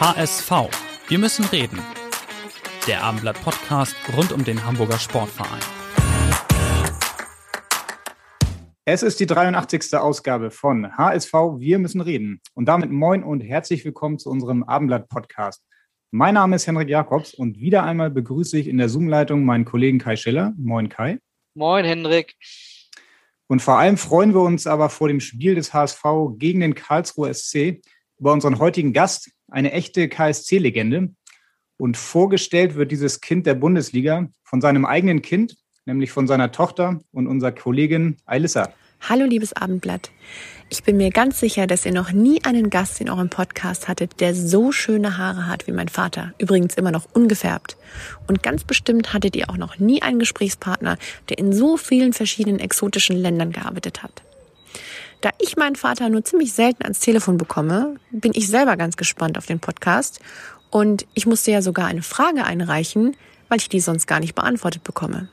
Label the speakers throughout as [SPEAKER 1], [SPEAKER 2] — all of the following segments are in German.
[SPEAKER 1] HSV. Wir müssen reden. Der Abendblatt Podcast rund um den Hamburger Sportverein.
[SPEAKER 2] Es ist die 83. Ausgabe von HSV Wir müssen reden. Und damit moin und herzlich willkommen zu unserem Abendblatt Podcast. Mein Name ist Henrik Jakobs und wieder einmal begrüße ich in der Zoom-Leitung meinen Kollegen Kai Schiller. Moin Kai.
[SPEAKER 3] Moin Henrik.
[SPEAKER 2] Und vor allem freuen wir uns aber vor dem Spiel des HSV gegen den Karlsruher SC über unseren heutigen Gast, eine echte KSC-Legende. Und vorgestellt wird dieses Kind der Bundesliga von seinem eigenen Kind, nämlich von seiner Tochter und unserer Kollegin Ailissa.
[SPEAKER 4] Hallo, liebes Abendblatt. Ich bin mir ganz sicher, dass ihr noch nie einen Gast in eurem Podcast hattet, der so schöne Haare hat wie mein Vater. Übrigens immer noch ungefärbt. Und ganz bestimmt hattet ihr auch noch nie einen Gesprächspartner, der in so vielen verschiedenen exotischen Ländern gearbeitet hat. Da ich meinen Vater nur ziemlich selten ans Telefon bekomme, bin ich selber ganz gespannt auf den Podcast. Und ich musste ja sogar eine Frage einreichen, weil ich die sonst gar nicht beantwortet bekomme.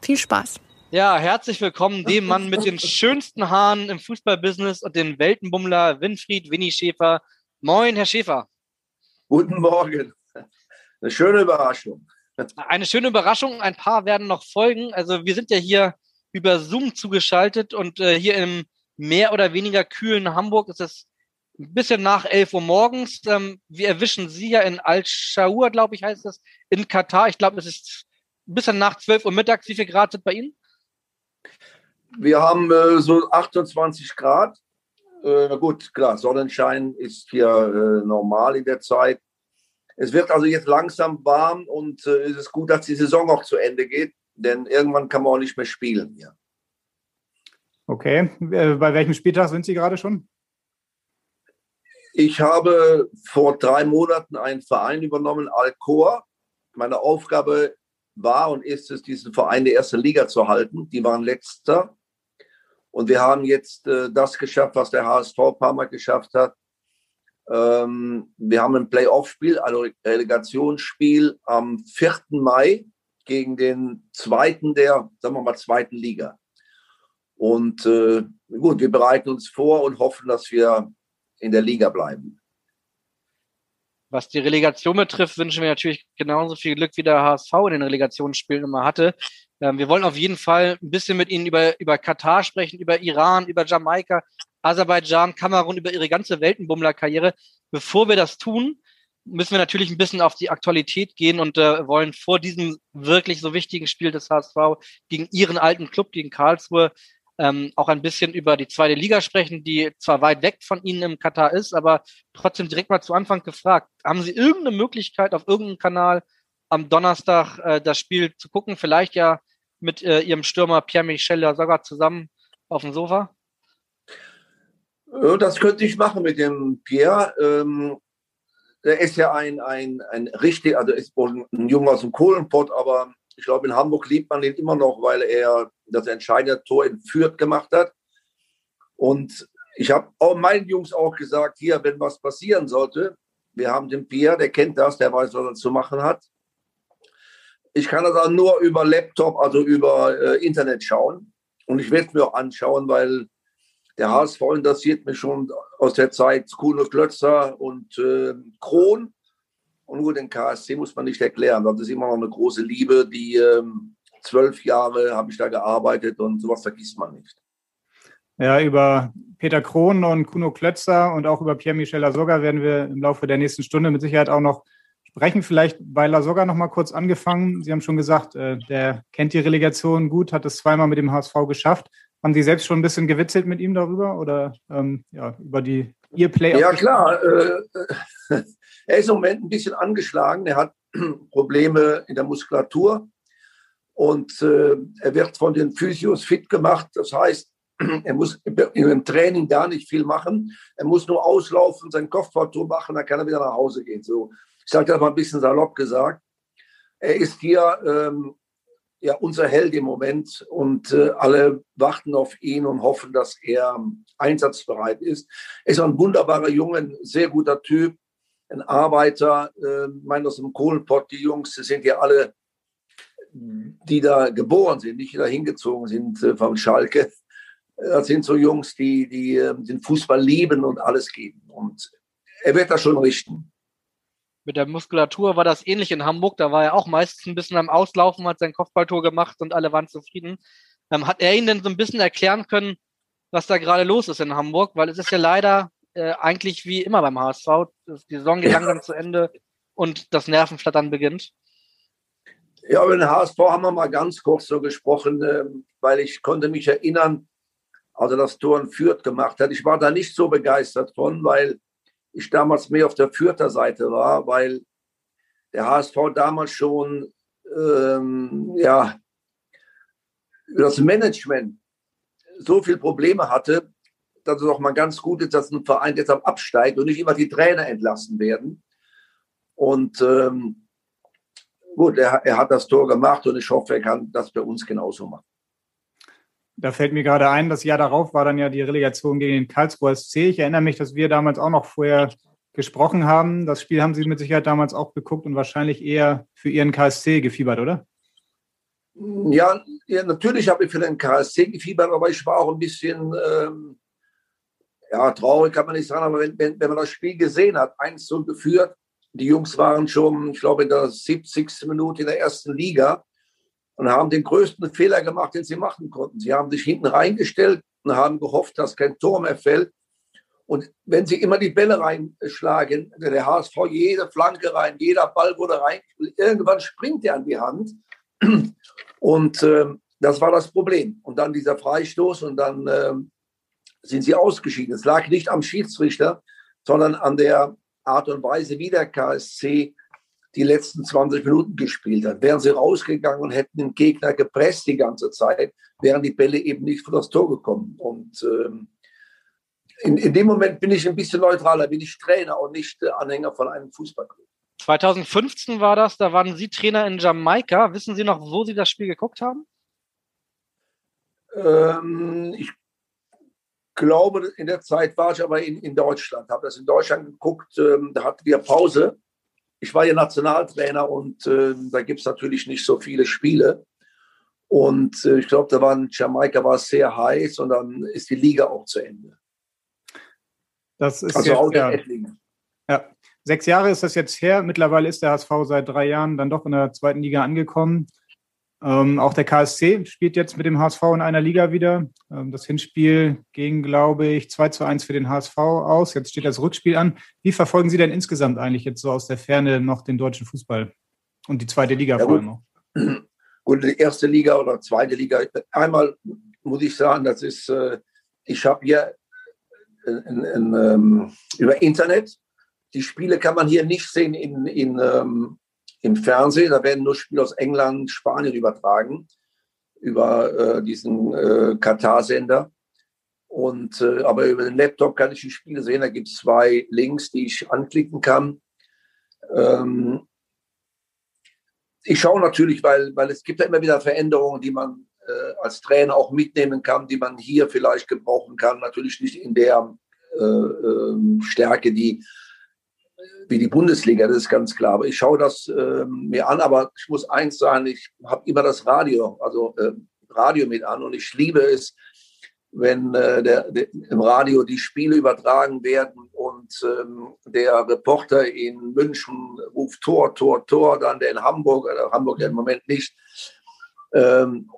[SPEAKER 4] Viel Spaß.
[SPEAKER 3] Ja, herzlich willkommen dem Mann mit den schönsten Haaren im Fußballbusiness und den Weltenbummler Winfried Winnie Schäfer. Moin, Herr Schäfer.
[SPEAKER 5] Guten Morgen. Eine schöne Überraschung.
[SPEAKER 3] Eine schöne Überraschung. Ein paar werden noch folgen. Also wir sind ja hier über Zoom zugeschaltet und äh, hier im mehr oder weniger kühlen Hamburg ist es ein bisschen nach 11 Uhr morgens. Ähm, wir erwischen Sie ja in Al-Shaur, glaube ich, heißt das, in Katar. Ich glaube, es ist ein bisschen nach 12 Uhr mittags. Wie viel Grad sind bei Ihnen?
[SPEAKER 5] Wir haben äh, so 28 Grad. Äh, na gut, klar, Sonnenschein ist hier äh, normal in der Zeit. Es wird also jetzt langsam warm und äh, es ist gut, dass die Saison auch zu Ende geht, denn irgendwann kann man auch nicht mehr spielen hier.
[SPEAKER 2] Okay, bei welchem Spieltag sind Sie gerade schon?
[SPEAKER 5] Ich habe vor drei Monaten einen Verein übernommen, Alcoa. Meine Aufgabe war und ist es, diesen Verein der ersten Liga zu halten. Die waren letzter. Und wir haben jetzt äh, das geschafft, was der HSV ein paar Mal geschafft hat. Ähm, wir haben ein Playoff-Spiel, also Relegationsspiel am 4. Mai gegen den zweiten der, sagen wir mal, zweiten Liga. Und äh, gut, wir bereiten uns vor und hoffen, dass wir in der Liga bleiben.
[SPEAKER 3] Was die Relegation betrifft, wünschen wir natürlich genauso viel Glück, wie der HSV in den Relegationsspielen immer hatte. Ähm, wir wollen auf jeden Fall ein bisschen mit Ihnen über, über Katar sprechen, über Iran, über Jamaika, Aserbaidschan, Kamerun, über Ihre ganze Weltenbummler-Karriere. Bevor wir das tun, müssen wir natürlich ein bisschen auf die Aktualität gehen und äh, wollen vor diesem wirklich so wichtigen Spiel des HSV gegen Ihren alten Club, gegen Karlsruhe, ähm, auch ein bisschen über die zweite Liga sprechen, die zwar weit weg von Ihnen im Katar ist, aber trotzdem direkt mal zu Anfang gefragt. Haben Sie irgendeine Möglichkeit auf irgendeinem Kanal am Donnerstag äh, das Spiel zu gucken? Vielleicht ja mit äh, Ihrem Stürmer Pierre-Michel sogar zusammen auf dem Sofa?
[SPEAKER 5] Das könnte ich machen mit dem Pierre. Ähm, er ist ja ein, ein, ein richtig, also ist ein Junge aus dem Kohlenpott, aber ich glaube, in Hamburg liebt man ihn immer noch, weil er das entscheidende Tor in Fürth gemacht hat. Und ich habe auch meinen Jungs auch gesagt, hier, wenn was passieren sollte, wir haben den Pierre, der kennt das, der weiß, was er zu machen hat. Ich kann das auch nur über Laptop, also über äh, Internet schauen. Und ich werde es mir auch anschauen, weil der HSV interessiert mich schon aus der Zeit Kuno Klötzer und äh, Kron. Und nur den KSC muss man nicht erklären. Das ist immer noch eine große Liebe. Die ähm, zwölf Jahre habe ich da gearbeitet und sowas vergisst man nicht.
[SPEAKER 2] Ja, über Peter Krohn und Kuno Klötzer und auch über Pierre-Michel Lasogga werden wir im Laufe der nächsten Stunde mit Sicherheit auch noch sprechen. Vielleicht bei Lasogga noch mal kurz angefangen. Sie haben schon gesagt, äh, der kennt die Relegation gut, hat es zweimal mit dem HSV geschafft. Haben Sie selbst schon ein bisschen gewitzelt mit ihm darüber oder ähm, ja, über die Ihr Play?
[SPEAKER 5] Ja, klar. Äh, er ist im Moment ein bisschen angeschlagen. Er hat Probleme in der Muskulatur und äh, er wird von den Physios fit gemacht. Das heißt, Er muss im Training gar nicht viel machen. Er muss nur auslaufen, sein Kopfballtor machen, dann kann er wieder nach Hause gehen. So, ich sage das mal ein bisschen salopp gesagt. Er ist hier ähm, ja unser Held im Moment und äh, alle warten auf ihn und hoffen, dass er einsatzbereit ist. Er ist ein wunderbarer Junge, ein sehr guter Typ, ein Arbeiter. Äh, meine, aus dem Kohlenpott, die Jungs, die sind ja alle, die da geboren sind, nicht da hingezogen sind äh, vom Schalke. Das sind so Jungs, die, die äh, den Fußball lieben und alles geben. Und er wird das schon richten.
[SPEAKER 3] Mit der Muskulatur war das ähnlich in Hamburg. Da war er auch meistens ein bisschen am Auslaufen, hat sein Kopfballtor gemacht und alle waren zufrieden. Ähm, hat er Ihnen denn so ein bisschen erklären können, was da gerade los ist in Hamburg? Weil es ist ja leider äh, eigentlich wie immer beim HSV. Die Saison geht ja. langsam zu Ende und das Nervenflattern beginnt.
[SPEAKER 5] Ja, über den HSV haben wir mal ganz kurz so gesprochen, äh, weil ich konnte mich erinnern, als er das Tor in Fürth gemacht hat. Ich war da nicht so begeistert von, weil ich damals mehr auf der Fürther Seite war, weil der HSV damals schon ähm, ja, das Management so viele Probleme hatte, dass es auch mal ganz gut ist, dass ein Verein jetzt am absteigt und nicht immer die Trainer entlassen werden. Und ähm, gut, er, er hat das Tor gemacht und ich hoffe, er kann das bei uns genauso machen.
[SPEAKER 2] Da fällt mir gerade ein, das Jahr darauf war dann ja die Relegation gegen den Karlsruher SC. Ich erinnere mich, dass wir damals auch noch vorher gesprochen haben. Das Spiel haben Sie mit Sicherheit damals auch geguckt und wahrscheinlich eher für Ihren KSC gefiebert, oder?
[SPEAKER 5] Ja, ja natürlich habe ich für den KSC gefiebert, aber ich war auch ein bisschen, ähm, ja, traurig kann man nicht sagen, aber wenn, wenn, wenn man das Spiel gesehen hat, eins so geführt, die Jungs waren schon, ich glaube, in der 70. Minute in der ersten Liga und haben den größten Fehler gemacht, den sie machen konnten. Sie haben sich hinten reingestellt und haben gehofft, dass kein Tor mehr fällt. Und wenn sie immer die Bälle reinschlagen, der HSV jede Flanke rein, jeder Ball wurde rein, irgendwann springt er an die Hand. Und äh, das war das Problem. Und dann dieser Freistoß und dann äh, sind sie ausgeschieden. Es lag nicht am Schiedsrichter, sondern an der Art und Weise, wie der KSC die letzten 20 Minuten gespielt hat. Wären sie rausgegangen und hätten den Gegner gepresst die ganze Zeit, wären die Bälle eben nicht vor das Tor gekommen. Und ähm, in, in dem Moment bin ich ein bisschen neutraler, bin ich Trainer und nicht äh, Anhänger von einem Fußballclub.
[SPEAKER 3] 2015 war das, da waren Sie Trainer in Jamaika. Wissen Sie noch, wo Sie das Spiel geguckt haben?
[SPEAKER 5] Ähm, ich glaube, in der Zeit war ich aber in, in Deutschland, habe das in Deutschland geguckt, ähm, da hatten wir Pause ich war ja Nationaltrainer und äh, da gibt es natürlich nicht so viele Spiele. Und äh, ich glaube, da war in Jamaika war es sehr heiß und dann ist die Liga auch zu Ende.
[SPEAKER 2] Das ist also jetzt, ja, ja, sechs Jahre ist das jetzt her. Mittlerweile ist der HSV seit drei Jahren dann doch in der zweiten Liga angekommen. Ähm, auch der KSC spielt jetzt mit dem HSV in einer Liga wieder. Ähm, das Hinspiel ging, glaube ich, 2 zu 1 für den HSV aus. Jetzt steht das Rückspiel an. Wie verfolgen Sie denn insgesamt eigentlich jetzt so aus der Ferne noch den deutschen Fußball und die zweite Liga ja, vor allem?
[SPEAKER 5] Gut, die erste Liga oder zweite Liga. Einmal muss ich sagen, das ist, äh, ich habe hier in, in, ähm, über Internet, die Spiele kann man hier nicht sehen in, in ähm, im Fernsehen. Da werden nur Spiele aus England, Spanien übertragen über äh, diesen äh, Katar-Sender. Und äh, aber über den Laptop kann ich die Spiele sehen. Da gibt es zwei Links, die ich anklicken kann. Ähm, ich schaue natürlich, weil, weil es gibt ja immer wieder Veränderungen, die man äh, als Trainer auch mitnehmen kann, die man hier vielleicht gebrauchen kann. Natürlich nicht in der äh, ähm, Stärke, die wie die Bundesliga, das ist ganz klar. Aber ich schaue das äh, mir an, aber ich muss eins sagen, ich habe immer das Radio, also äh, Radio mit an und ich liebe es, wenn äh, der, der, im Radio die Spiele übertragen werden und ähm, der Reporter in München ruft Tor, Tor, Tor, dann der in Hamburg, oder Hamburg ja im Moment nicht. Ähm,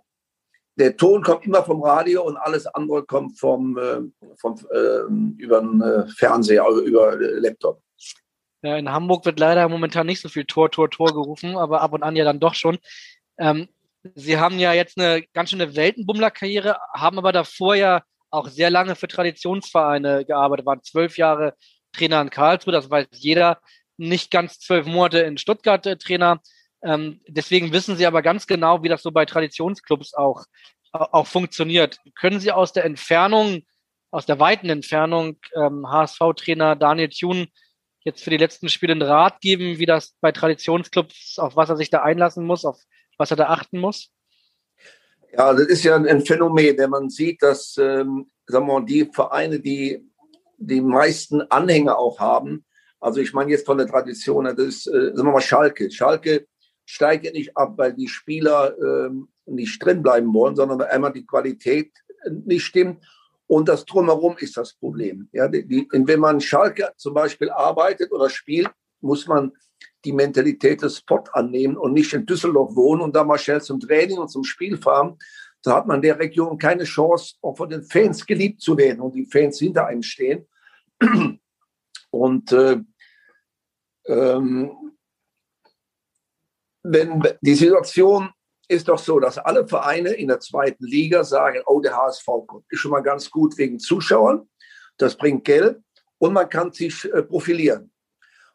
[SPEAKER 5] der Ton kommt immer vom Radio und alles andere kommt vom, äh, vom äh, über den äh, Fernseher, über Laptop.
[SPEAKER 3] Ja, in Hamburg wird leider momentan nicht so viel Tor, Tor, Tor gerufen, aber ab und an ja dann doch schon. Ähm, Sie haben ja jetzt eine ganz schöne Weltenbummler-Karriere, haben aber davor ja auch sehr lange für Traditionsvereine gearbeitet, waren zwölf Jahre Trainer in Karlsruhe, das weiß jeder, nicht ganz zwölf Monate in Stuttgart äh, Trainer. Ähm, deswegen wissen Sie aber ganz genau, wie das so bei Traditionsclubs auch auch funktioniert. Können Sie aus der Entfernung, aus der weiten Entfernung ähm, HSV-Trainer Daniel Thune jetzt für die letzten Spiele einen Rat geben, wie das bei Traditionsclubs, auf was er sich da einlassen muss, auf was er da achten muss?
[SPEAKER 5] Ja, das ist ja ein Phänomen, wenn man sieht, dass ähm, sagen wir mal, die Vereine, die die meisten Anhänger auch haben, also ich meine jetzt von der Tradition, das ist, äh, sagen wir mal, Schalke. Schalke steigt ja nicht ab, weil die Spieler ähm, nicht drin bleiben wollen, sondern weil einmal die Qualität nicht stimmt und das Drumherum ist das Problem. Ja, die, die, wenn man Schalke zum Beispiel arbeitet oder spielt, muss man die Mentalität des Spot annehmen und nicht in Düsseldorf wohnen und da mal schnell zum Training und zum Spiel fahren. Da hat man der Region keine Chance, auch von den Fans geliebt zu werden und die Fans hinter einem stehen. Und äh, ähm, wenn die Situation ist doch so, dass alle Vereine in der zweiten Liga sagen, oh, der HSV kommt. Ist schon mal ganz gut wegen Zuschauern. Das bringt Geld und man kann sich äh, profilieren.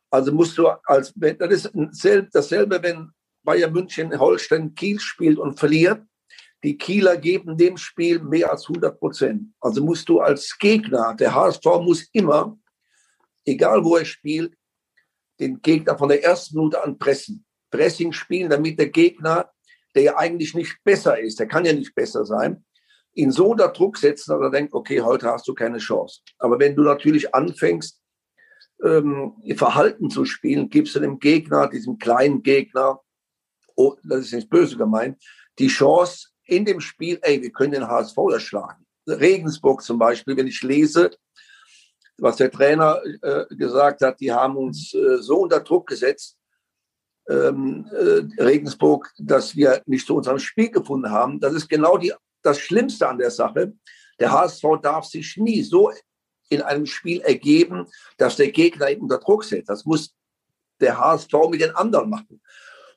[SPEAKER 5] Also musst du als, das ist dasselbe, wenn Bayern München Holstein Kiel spielt und verliert. Die Kieler geben dem Spiel mehr als 100 Prozent. Also musst du als Gegner, der HSV muss immer, egal wo er spielt, den Gegner von der ersten Minute an pressen. Pressing spielen, damit der Gegner, der ja eigentlich nicht besser ist, der kann ja nicht besser sein, ihn so unter Druck setzen, dass er denkt, okay, heute hast du keine Chance. Aber wenn du natürlich anfängst, ähm, Verhalten zu spielen, gibst du dem Gegner, diesem kleinen Gegner, oh, das ist nicht böse gemeint, die Chance in dem Spiel, ey, wir können den HSV erschlagen. Regensburg zum Beispiel, wenn ich lese, was der Trainer äh, gesagt hat, die haben uns äh, so unter Druck gesetzt, ähm, äh, Regensburg, dass wir nicht zu unserem Spiel gefunden haben. Das ist genau die, das Schlimmste an der Sache. Der HSV darf sich nie so in einem Spiel ergeben, dass der Gegner ihn unter Druck setzt. Das muss der HSV mit den anderen machen.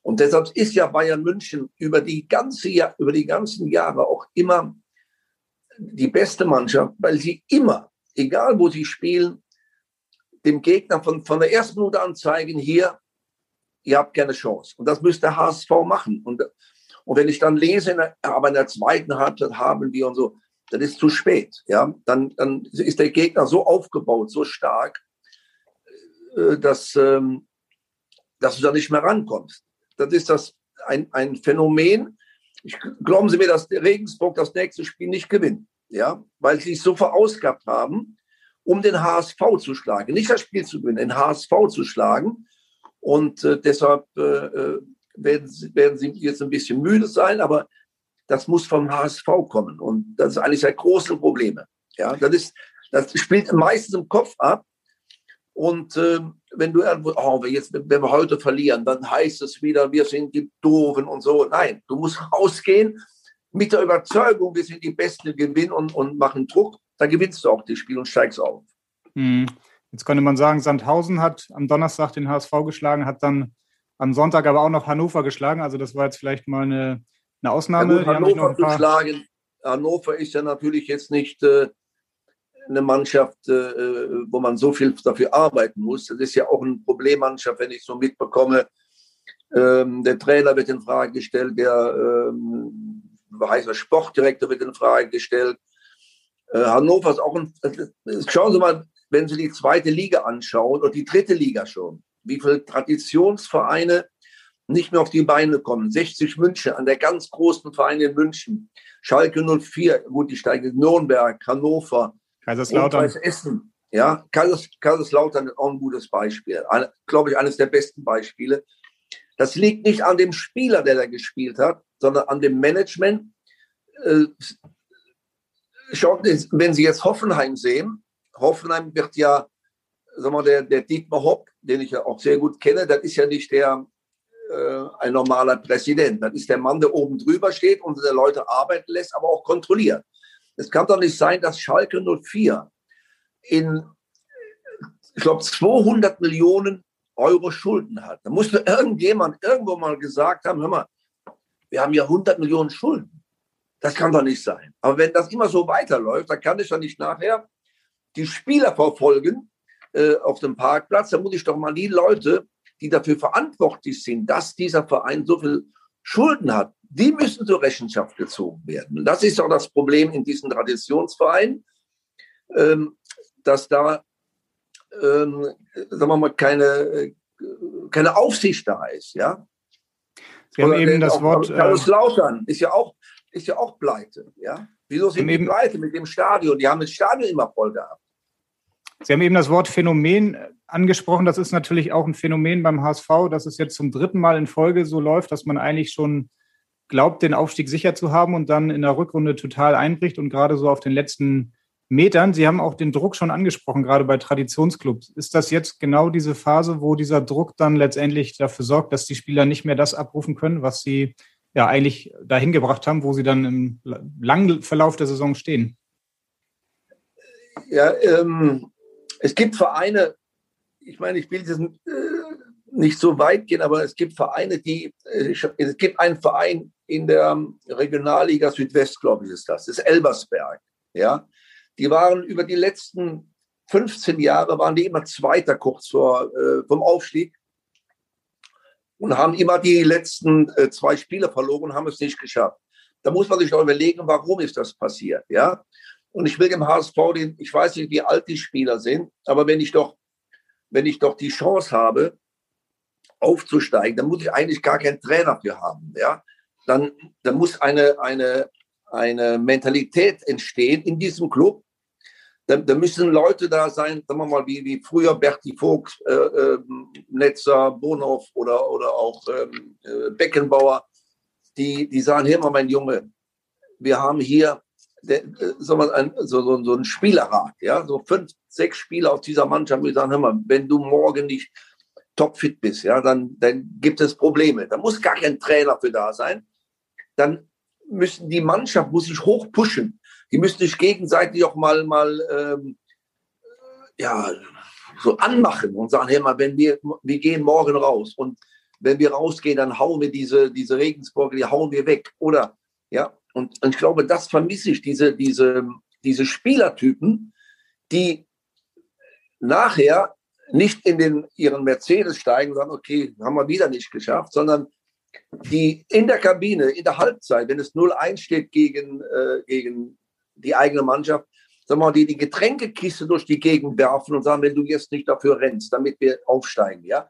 [SPEAKER 5] Und deshalb ist ja Bayern München über die ganze über die ganzen Jahre auch immer die beste Mannschaft, weil sie immer egal wo sie spielen, dem Gegner von, von der ersten Minute an zeigen, hier, ihr habt keine Chance. Und das müsste der HSV machen. Und, und wenn ich dann lese, aber in der zweiten Halbzeit haben wir und so, dann ist zu spät. Ja? Dann, dann ist der Gegner so aufgebaut, so stark, äh, dass, ähm, dass du da nicht mehr rankommst. Das ist das ein, ein Phänomen. Ich, glauben Sie mir, dass Regensburg das nächste Spiel nicht gewinnt ja, weil sie sich so verausgabt haben, um den HSV zu schlagen. Nicht das Spiel zu gewinnen, den HSV zu schlagen. Und äh, deshalb äh, äh werden, sie, werden sie jetzt ein bisschen müde sein, aber das muss vom HSV kommen. Und das ist eigentlich ein große Probleme. Ja, das, ist, das spielt meistens im Kopf ab. Und äh, wenn du oh, jetzt, wenn wir heute verlieren, dann heißt es wieder, wir sind die Doofen und so. Nein, du musst rausgehen mit der Überzeugung, wir sind die Besten, gewinnen und, und machen Druck, dann gewinnst du auch das Spiel und steigst auf.
[SPEAKER 2] Hm. Jetzt könnte man sagen, Sandhausen hat am Donnerstag den HSV geschlagen, hat dann am Sonntag aber auch noch Hannover geschlagen. Also das war jetzt vielleicht mal eine, eine Ausnahme.
[SPEAKER 5] Ja, gut, Hannover geschlagen. Hannover ist ja natürlich jetzt nicht äh, eine Mannschaft, äh, wo man so viel dafür arbeiten muss. Das ist ja auch eine Problemmannschaft, wenn ich so mitbekomme. Ähm, der Trainer wird in Frage gestellt, der ähm, heißer Sportdirektor wird in Frage gestellt. Äh, Hannover ist auch ein, schauen Sie mal, wenn Sie die zweite Liga anschauen oder die dritte Liga schon, wie viele Traditionsvereine nicht mehr auf die Beine kommen. 60 München, an der ganz großen Vereine in München. Schalke 04, gut, die steigen Nürnberg, Hannover,
[SPEAKER 2] Kaiserslautern.
[SPEAKER 5] Essen. Ja, Kaisers, Kaiserslautern ist auch ein gutes Beispiel. Glaube ich, eines der besten Beispiele. Das liegt nicht an dem Spieler, der da gespielt hat, sondern an dem Management. Äh, schaut, wenn Sie jetzt Hoffenheim sehen, Hoffenheim wird ja, sagen wir, der, der Dietmar Hopp, den ich ja auch sehr gut kenne, das ist ja nicht der, äh, ein normaler Präsident. Das ist der Mann, der oben drüber steht und der Leute arbeiten lässt, aber auch kontrolliert. Es kann doch nicht sein, dass Schalke 04 in, ich glaube, 200 Millionen Euro Schulden hat. Da muss irgendjemand irgendwo mal gesagt haben, hör mal, wir haben ja 100 Millionen Schulden. Das kann doch nicht sein. Aber wenn das immer so weiterläuft, dann kann ich doch nicht nachher die Spieler verfolgen äh, auf dem Parkplatz. Da muss ich doch mal die Leute, die dafür verantwortlich sind, dass dieser Verein so viel Schulden hat, die müssen zur Rechenschaft gezogen werden. Das ist auch das Problem in diesen Traditionsvereinen, ähm, dass da, ähm, sagen wir mal, keine, keine Aufsicht da ist, ja.
[SPEAKER 2] Sie haben eben das Wort.
[SPEAKER 5] Carlos äh, Lautern ist ja auch, ist ja auch pleite, ja. Wieso sind die pleite mit dem Stadion? Die haben das Stadion immer voll gehabt.
[SPEAKER 2] Sie haben eben das Wort Phänomen angesprochen. Das ist natürlich auch ein Phänomen beim HSV, dass es jetzt zum dritten Mal in Folge so läuft, dass man eigentlich schon glaubt, den Aufstieg sicher zu haben und dann in der Rückrunde total einbricht und gerade so auf den letzten Metern. Sie haben auch den Druck schon angesprochen, gerade bei Traditionsclubs. Ist das jetzt genau diese Phase, wo dieser Druck dann letztendlich dafür sorgt, dass die Spieler nicht mehr das abrufen können, was sie ja eigentlich dahin gebracht haben, wo sie dann im langen Verlauf der Saison stehen?
[SPEAKER 5] Ja, ähm, es gibt Vereine, ich meine, ich will jetzt äh, nicht so weit gehen, aber es gibt Vereine, die, äh, es gibt einen Verein in der Regionalliga Südwest, glaube ich, ist das, das ist Elbersberg. Ja, die waren über die letzten 15 Jahre waren die immer Zweiter kurz vor äh, vom Aufstieg und haben immer die letzten äh, zwei Spiele verloren und haben es nicht geschafft. Da muss man sich doch überlegen, warum ist das passiert, ja? Und ich will dem HSV, den, ich weiß nicht, wie alt die Spieler sind, aber wenn ich doch, wenn ich doch die Chance habe, aufzusteigen, dann muss ich eigentlich gar keinen Trainer für haben. Ja? Dann, dann muss eine, eine, eine Mentalität entstehen in diesem Club. Da, da müssen Leute da sein, sagen wir mal, wie, wie früher Berti Vogt, äh, äh, Netzer, Bonhoff oder, oder auch ähm, äh, Beckenbauer, die, die sagen, hör mal, mein Junge, wir haben hier der, äh, so, ein, so, so, so ein Spielerrat, ja, so fünf, sechs Spieler aus dieser Mannschaft, die sagen, hör mal, wenn du morgen nicht topfit bist, ja, dann, dann gibt es Probleme. Da muss gar kein Trainer für da sein. Dann müssen die Mannschaft muss sich hoch pushen. Die müssen sich gegenseitig auch mal, mal ähm, ja, so anmachen und sagen, hey mal, wenn wir, wir gehen morgen raus und wenn wir rausgehen, dann hauen wir diese, diese Regensburger, die hauen wir weg. Oder, ja, und, und ich glaube, das vermisse ich, diese, diese, diese Spielertypen, die nachher nicht in den, ihren Mercedes steigen und sagen, okay, haben wir wieder nicht geschafft, sondern die in der Kabine, in der Halbzeit, wenn es 0-1 steht gegen, äh, gegen die eigene Mannschaft, sagen wir mal, die die Getränkekiste durch die Gegend werfen und sagen, wenn du jetzt nicht dafür rennst, damit wir aufsteigen, ja.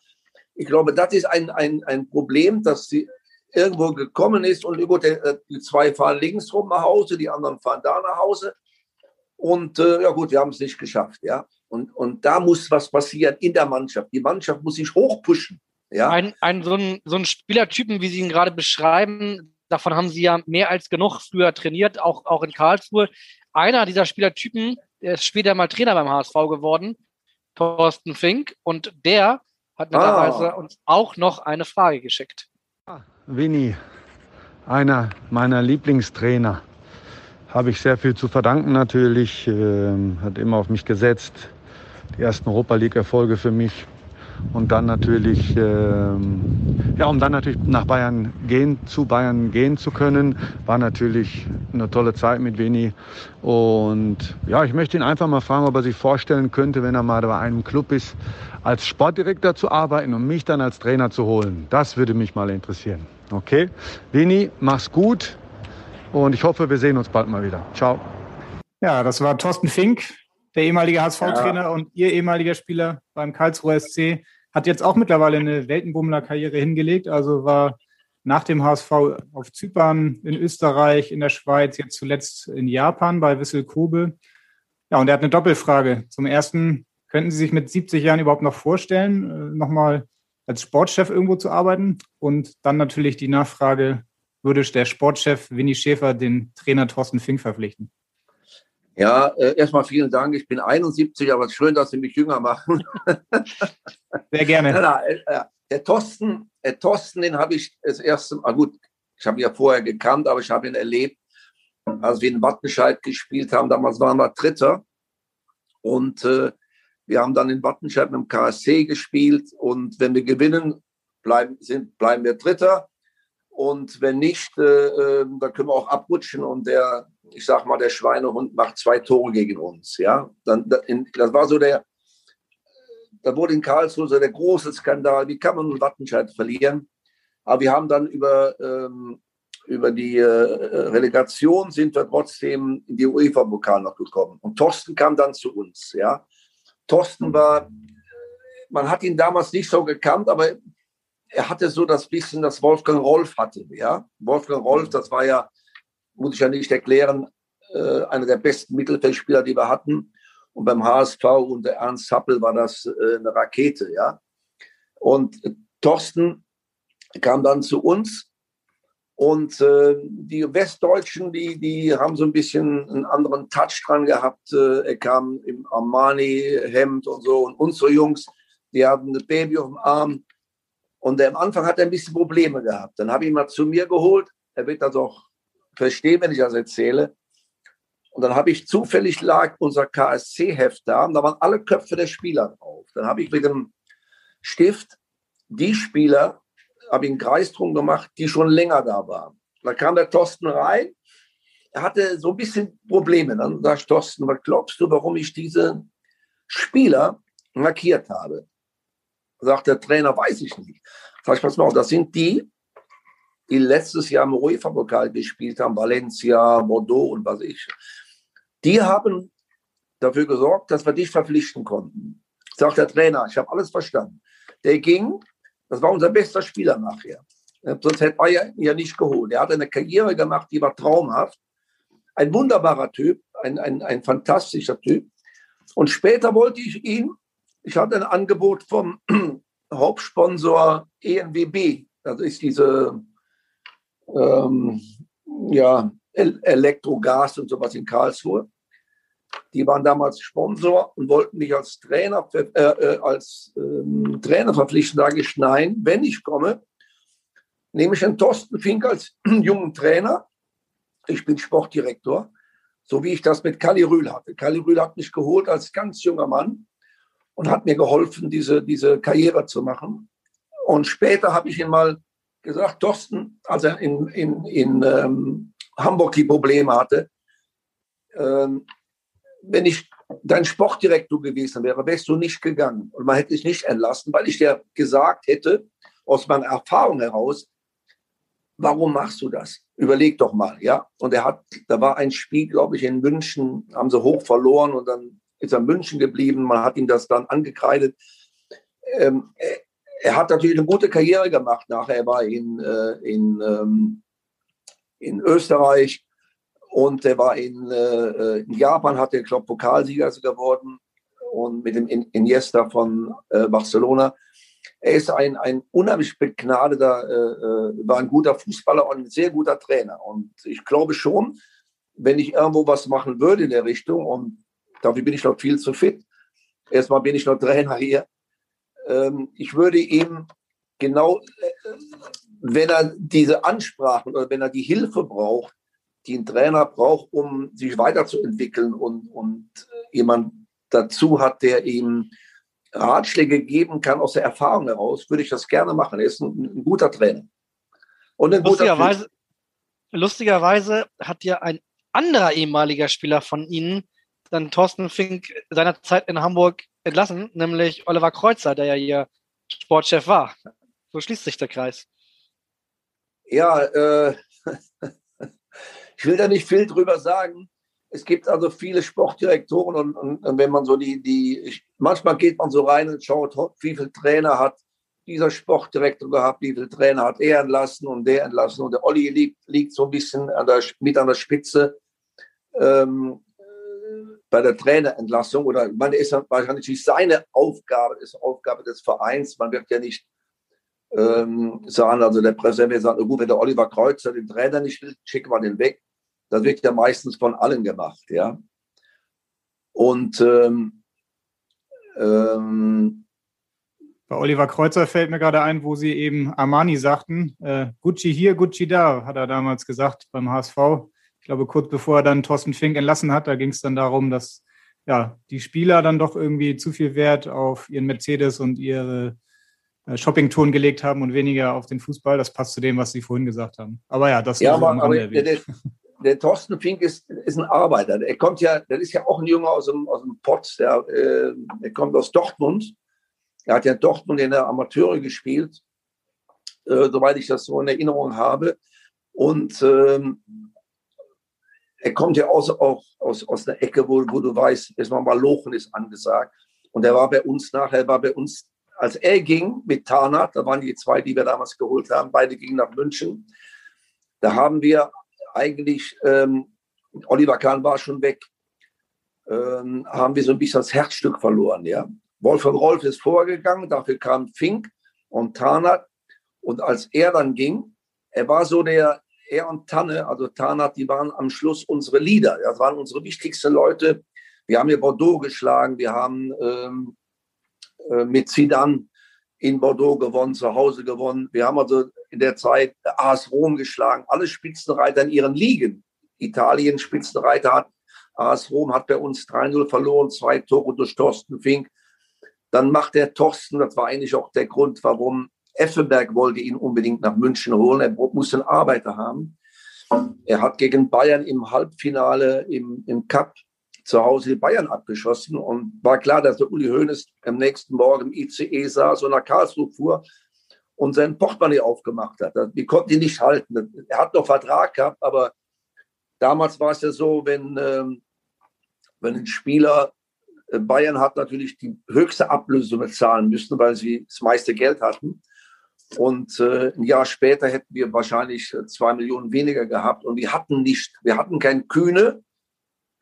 [SPEAKER 5] Ich glaube, das ist ein, ein, ein Problem, dass sie irgendwo gekommen ist und gut, äh, die zwei fahren links rum nach Hause, die anderen fahren da nach Hause. Und äh, ja gut, wir haben es nicht geschafft, ja. Und, und da muss was passieren in der Mannschaft. Die Mannschaft muss sich hochpushen. Ja?
[SPEAKER 3] Ein, ein, so, ein, so ein Spielertypen, wie Sie ihn gerade beschreiben, davon haben Sie ja mehr als genug früher trainiert, auch, auch in Karlsruhe. Einer dieser Spielertypen, der ist später mal Trainer beim HSV geworden, Thorsten Fink, und der hat mittlerweile ah. uns auch noch eine Frage geschickt.
[SPEAKER 6] Winnie, einer meiner Lieblingstrainer, habe ich sehr viel zu verdanken natürlich, äh, hat immer auf mich gesetzt, die ersten Europa League-Erfolge für mich. Und dann natürlich, ähm, ja, um dann natürlich nach Bayern gehen, zu Bayern gehen zu können, war natürlich eine tolle Zeit mit Veni. Und ja, ich möchte ihn einfach mal fragen, ob er sich vorstellen könnte, wenn er mal bei einem Club ist, als Sportdirektor zu arbeiten und mich dann als Trainer zu holen. Das würde mich mal interessieren. Okay? Vini, mach's gut und ich hoffe, wir sehen uns bald mal wieder. Ciao.
[SPEAKER 2] Ja, das war Thorsten Fink, der ehemalige HSV-Trainer ja. und Ihr ehemaliger Spieler beim Karlsruher SC. Hat jetzt auch mittlerweile eine Weltenbummler-Karriere hingelegt, also war nach dem HSV auf Zypern, in Österreich, in der Schweiz, jetzt zuletzt in Japan bei Wissel Kobe. Ja, und er hat eine Doppelfrage. Zum ersten, könnten Sie sich mit 70 Jahren überhaupt noch vorstellen, äh, nochmal als Sportchef irgendwo zu arbeiten? Und dann natürlich die Nachfrage, würde der Sportchef Winnie Schäfer den Trainer Thorsten Fink verpflichten?
[SPEAKER 5] Ja, äh, erstmal vielen Dank. Ich bin 71, aber es ist schön, dass Sie mich jünger machen.
[SPEAKER 2] Sehr gerne.
[SPEAKER 5] Ja, äh, der Thorsten, der Thorsten, den habe ich das erste Mal, gut, ich habe ihn ja vorher gekannt, aber ich habe ihn erlebt, als wir in Wattenscheid gespielt haben. Damals waren wir Dritter. Und äh, wir haben dann in Wattenscheid mit dem KSC gespielt. Und wenn wir gewinnen, bleiben, sind, bleiben wir Dritter. Und wenn nicht, äh, äh, dann können wir auch abrutschen und der, ich sag mal, der Schweinehund macht zwei Tore gegen uns. Ja, dann, das war so der, da wurde in Karlsruhe so der große Skandal. Wie kann man nun Wattenscheid verlieren? Aber wir haben dann über, ähm, über die äh, Relegation sind wir trotzdem in die UEFA-Pokal noch gekommen. Und Thorsten kam dann zu uns. Ja. Thorsten war, man hat ihn damals nicht so gekannt, aber er hatte so das bisschen, das Wolfgang Rolf hatte. Ja. Wolfgang Rolf, das war ja, muss ich ja nicht erklären, äh, einer der besten Mittelfeldspieler, die wir hatten. Und beim HSV unter Ernst Sappel war das äh, eine Rakete, ja. Und äh, Thorsten kam dann zu uns und äh, die Westdeutschen, die, die haben so ein bisschen einen anderen Touch dran gehabt. Äh, er kam im Armani-Hemd und so. Und unsere Jungs, die haben ein Baby auf dem Arm. Und am Anfang hat er ein bisschen Probleme gehabt. Dann habe ich ihn mal zu mir geholt. Er wird das auch verstehen, wenn ich das erzähle. Und dann habe ich zufällig lag unser KSC-Heft da und da waren alle Köpfe der Spieler drauf. Dann habe ich mit dem Stift die Spieler, habe ich einen Kreis drum gemacht, die schon länger da waren. Da kam der Thorsten rein. Er hatte so ein bisschen Probleme. Dann sagt Thorsten, was glaubst du, warum ich diese Spieler markiert habe? Sagt der Trainer, weiß ich nicht. Sag ich, pass mal auf, das sind die, die letztes Jahr im UEFA-Pokal gespielt haben, Valencia, Bordeaux und was ich. Die haben dafür gesorgt, dass wir dich verpflichten konnten. Sagt der Trainer, ich habe alles verstanden. Der ging, das war unser bester Spieler nachher. Sonst hätte ihn ja nicht geholt. Er hat eine Karriere gemacht, die war traumhaft. Ein wunderbarer Typ, ein, ein, ein fantastischer Typ. Und später wollte ich ihn, ich hatte ein Angebot vom Hauptsponsor ENWB. Das ist diese ähm, ja, Elektrogas und sowas in Karlsruhe. Die waren damals Sponsor und wollten mich als Trainer, äh, äh, als ähm, Trainer verpflichten. Da ich, nein, wenn ich komme, nehme ich einen Thorsten Fink als jungen Trainer. Ich bin Sportdirektor, so wie ich das mit Kali Rühl hatte. Kali Rühl hat mich geholt als ganz junger Mann und hat mir geholfen, diese, diese Karriere zu machen. Und später habe ich ihn mal gesagt, Thorsten, als er in, in, in ähm, Hamburg die Probleme hatte, ähm, wenn ich dein Sportdirektor gewesen wäre, wärst du nicht gegangen und man hätte dich nicht entlassen, weil ich dir gesagt hätte, aus meiner Erfahrung heraus, warum machst du das? Überleg doch mal, ja. Und er hat, da war ein Spiel, glaube ich, in München, haben sie hoch verloren und dann ist er in München geblieben. Man hat ihm das dann angekreidet. Ähm, er hat natürlich eine gute Karriere gemacht nachher. Er war in, äh, in, ähm, in Österreich und er war in, äh, in Japan, hat er, glaube Pokalsieger geworden und mit dem Iniesta von äh, Barcelona. Er ist ein, ein unheimlich begnadeter, äh, war ein guter Fußballer und ein sehr guter Trainer. Und ich glaube schon, wenn ich irgendwo was machen würde in der Richtung, und dafür bin ich noch viel zu fit, erstmal bin ich noch Trainer hier, ähm, ich würde ihm genau, äh, wenn er diese Ansprachen oder wenn er die Hilfe braucht, die ein Trainer braucht, um sich weiterzuentwickeln und, und jemand dazu hat, der ihm Ratschläge geben kann aus der Erfahrung heraus, würde ich das gerne machen. Er ist ein, ein guter Trainer.
[SPEAKER 3] Und ein lustigerweise, guter lustigerweise hat ja ein anderer ehemaliger Spieler von Ihnen dann Thorsten Fink seinerzeit in Hamburg entlassen, nämlich Oliver Kreuzer, der ja hier Sportchef war. So schließt sich der Kreis.
[SPEAKER 5] Ja, äh, ich will da nicht viel drüber sagen. Es gibt also viele Sportdirektoren und, und, und wenn man so die, die ich, manchmal geht man so rein und schaut, wie viele Trainer hat dieser Sportdirektor gehabt, wie viele Trainer hat er entlassen und der entlassen und der Olli liegt, liegt so ein bisschen an der, mit an der Spitze. Ähm, bei der Trainerentlassung oder man ist wahrscheinlich seine Aufgabe, ist Aufgabe des Vereins. Man wird ja nicht ähm, sagen, also der Präsident wird sagen, gut, wenn der Oliver Kreuzer den Trainer nicht will, schicken wir den weg. Das wird ja meistens von allen gemacht, ja. Und ähm, ähm,
[SPEAKER 2] bei Oliver Kreuzer fällt mir gerade ein, wo Sie eben Armani sagten, äh, Gucci hier, Gucci da, hat er damals gesagt beim HSV ich glaube, kurz bevor er dann Thorsten Fink entlassen hat, da ging es dann darum, dass ja, die Spieler dann doch irgendwie zu viel Wert auf ihren Mercedes und ihre äh, Shoppingtouren gelegt haben und weniger auf den Fußball. Das passt zu dem, was Sie vorhin gesagt haben. Aber ja, das
[SPEAKER 5] ja, aber, aber der, der, der, Thorsten Fink ist, ist ein Arbeiter. Er kommt ja, der ist ja auch ein Junge aus dem, aus dem Pott. Der, äh, der kommt aus Dortmund. Er hat ja Dortmund in der Amateure gespielt. äh, soweit ich das so in Erinnerung habe. Und ähm, er kommt ja aus, auch aus, aus einer Ecke, wo, wo du weißt, erstmal mal Lochen ist angesagt. Und er war bei uns nachher, war bei uns, als er ging mit Tarnat, da waren die zwei, die wir damals geholt haben, beide gingen nach München. Da haben wir eigentlich, ähm, Oliver Kahn war schon weg, ähm, haben wir so ein bisschen das Herzstück verloren. Ja? Wolfgang Rolf ist vorgegangen, dafür kam Fink und Tarnat. Und als er dann ging, er war so der, er und Tanne, also Tarnat, die waren am Schluss unsere Leader. Das waren unsere wichtigsten Leute. Wir haben hier Bordeaux geschlagen, wir haben ähm, äh, mit Zidane in Bordeaux gewonnen, zu Hause gewonnen. Wir haben also in der Zeit AS Rom geschlagen, alle Spitzenreiter in ihren Ligen. Italien Spitzenreiter hat, AS Rom hat bei uns 3-0 verloren, zwei Tore durch Thorsten Fink. Dann macht der Thorsten, das war eigentlich auch der Grund, warum Effenberg wollte ihn unbedingt nach München holen. Er musste einen Arbeiter haben. Er hat gegen Bayern im Halbfinale im, im Cup zu Hause die Bayern abgeschossen und war klar, dass der Uli Hoeneß am nächsten Morgen im ICE saß und nach Karlsruhe fuhr und sein Portemonnaie aufgemacht hat. Wir konnten ihn nicht halten. Er hat noch Vertrag gehabt, aber damals war es ja so, wenn, ähm, wenn ein Spieler äh, Bayern hat natürlich die höchste Ablösung zahlen müssen, weil sie das meiste Geld hatten. Und äh, ein Jahr später hätten wir wahrscheinlich äh, zwei Millionen weniger gehabt. Und wir hatten nicht, wir hatten kein Kühne,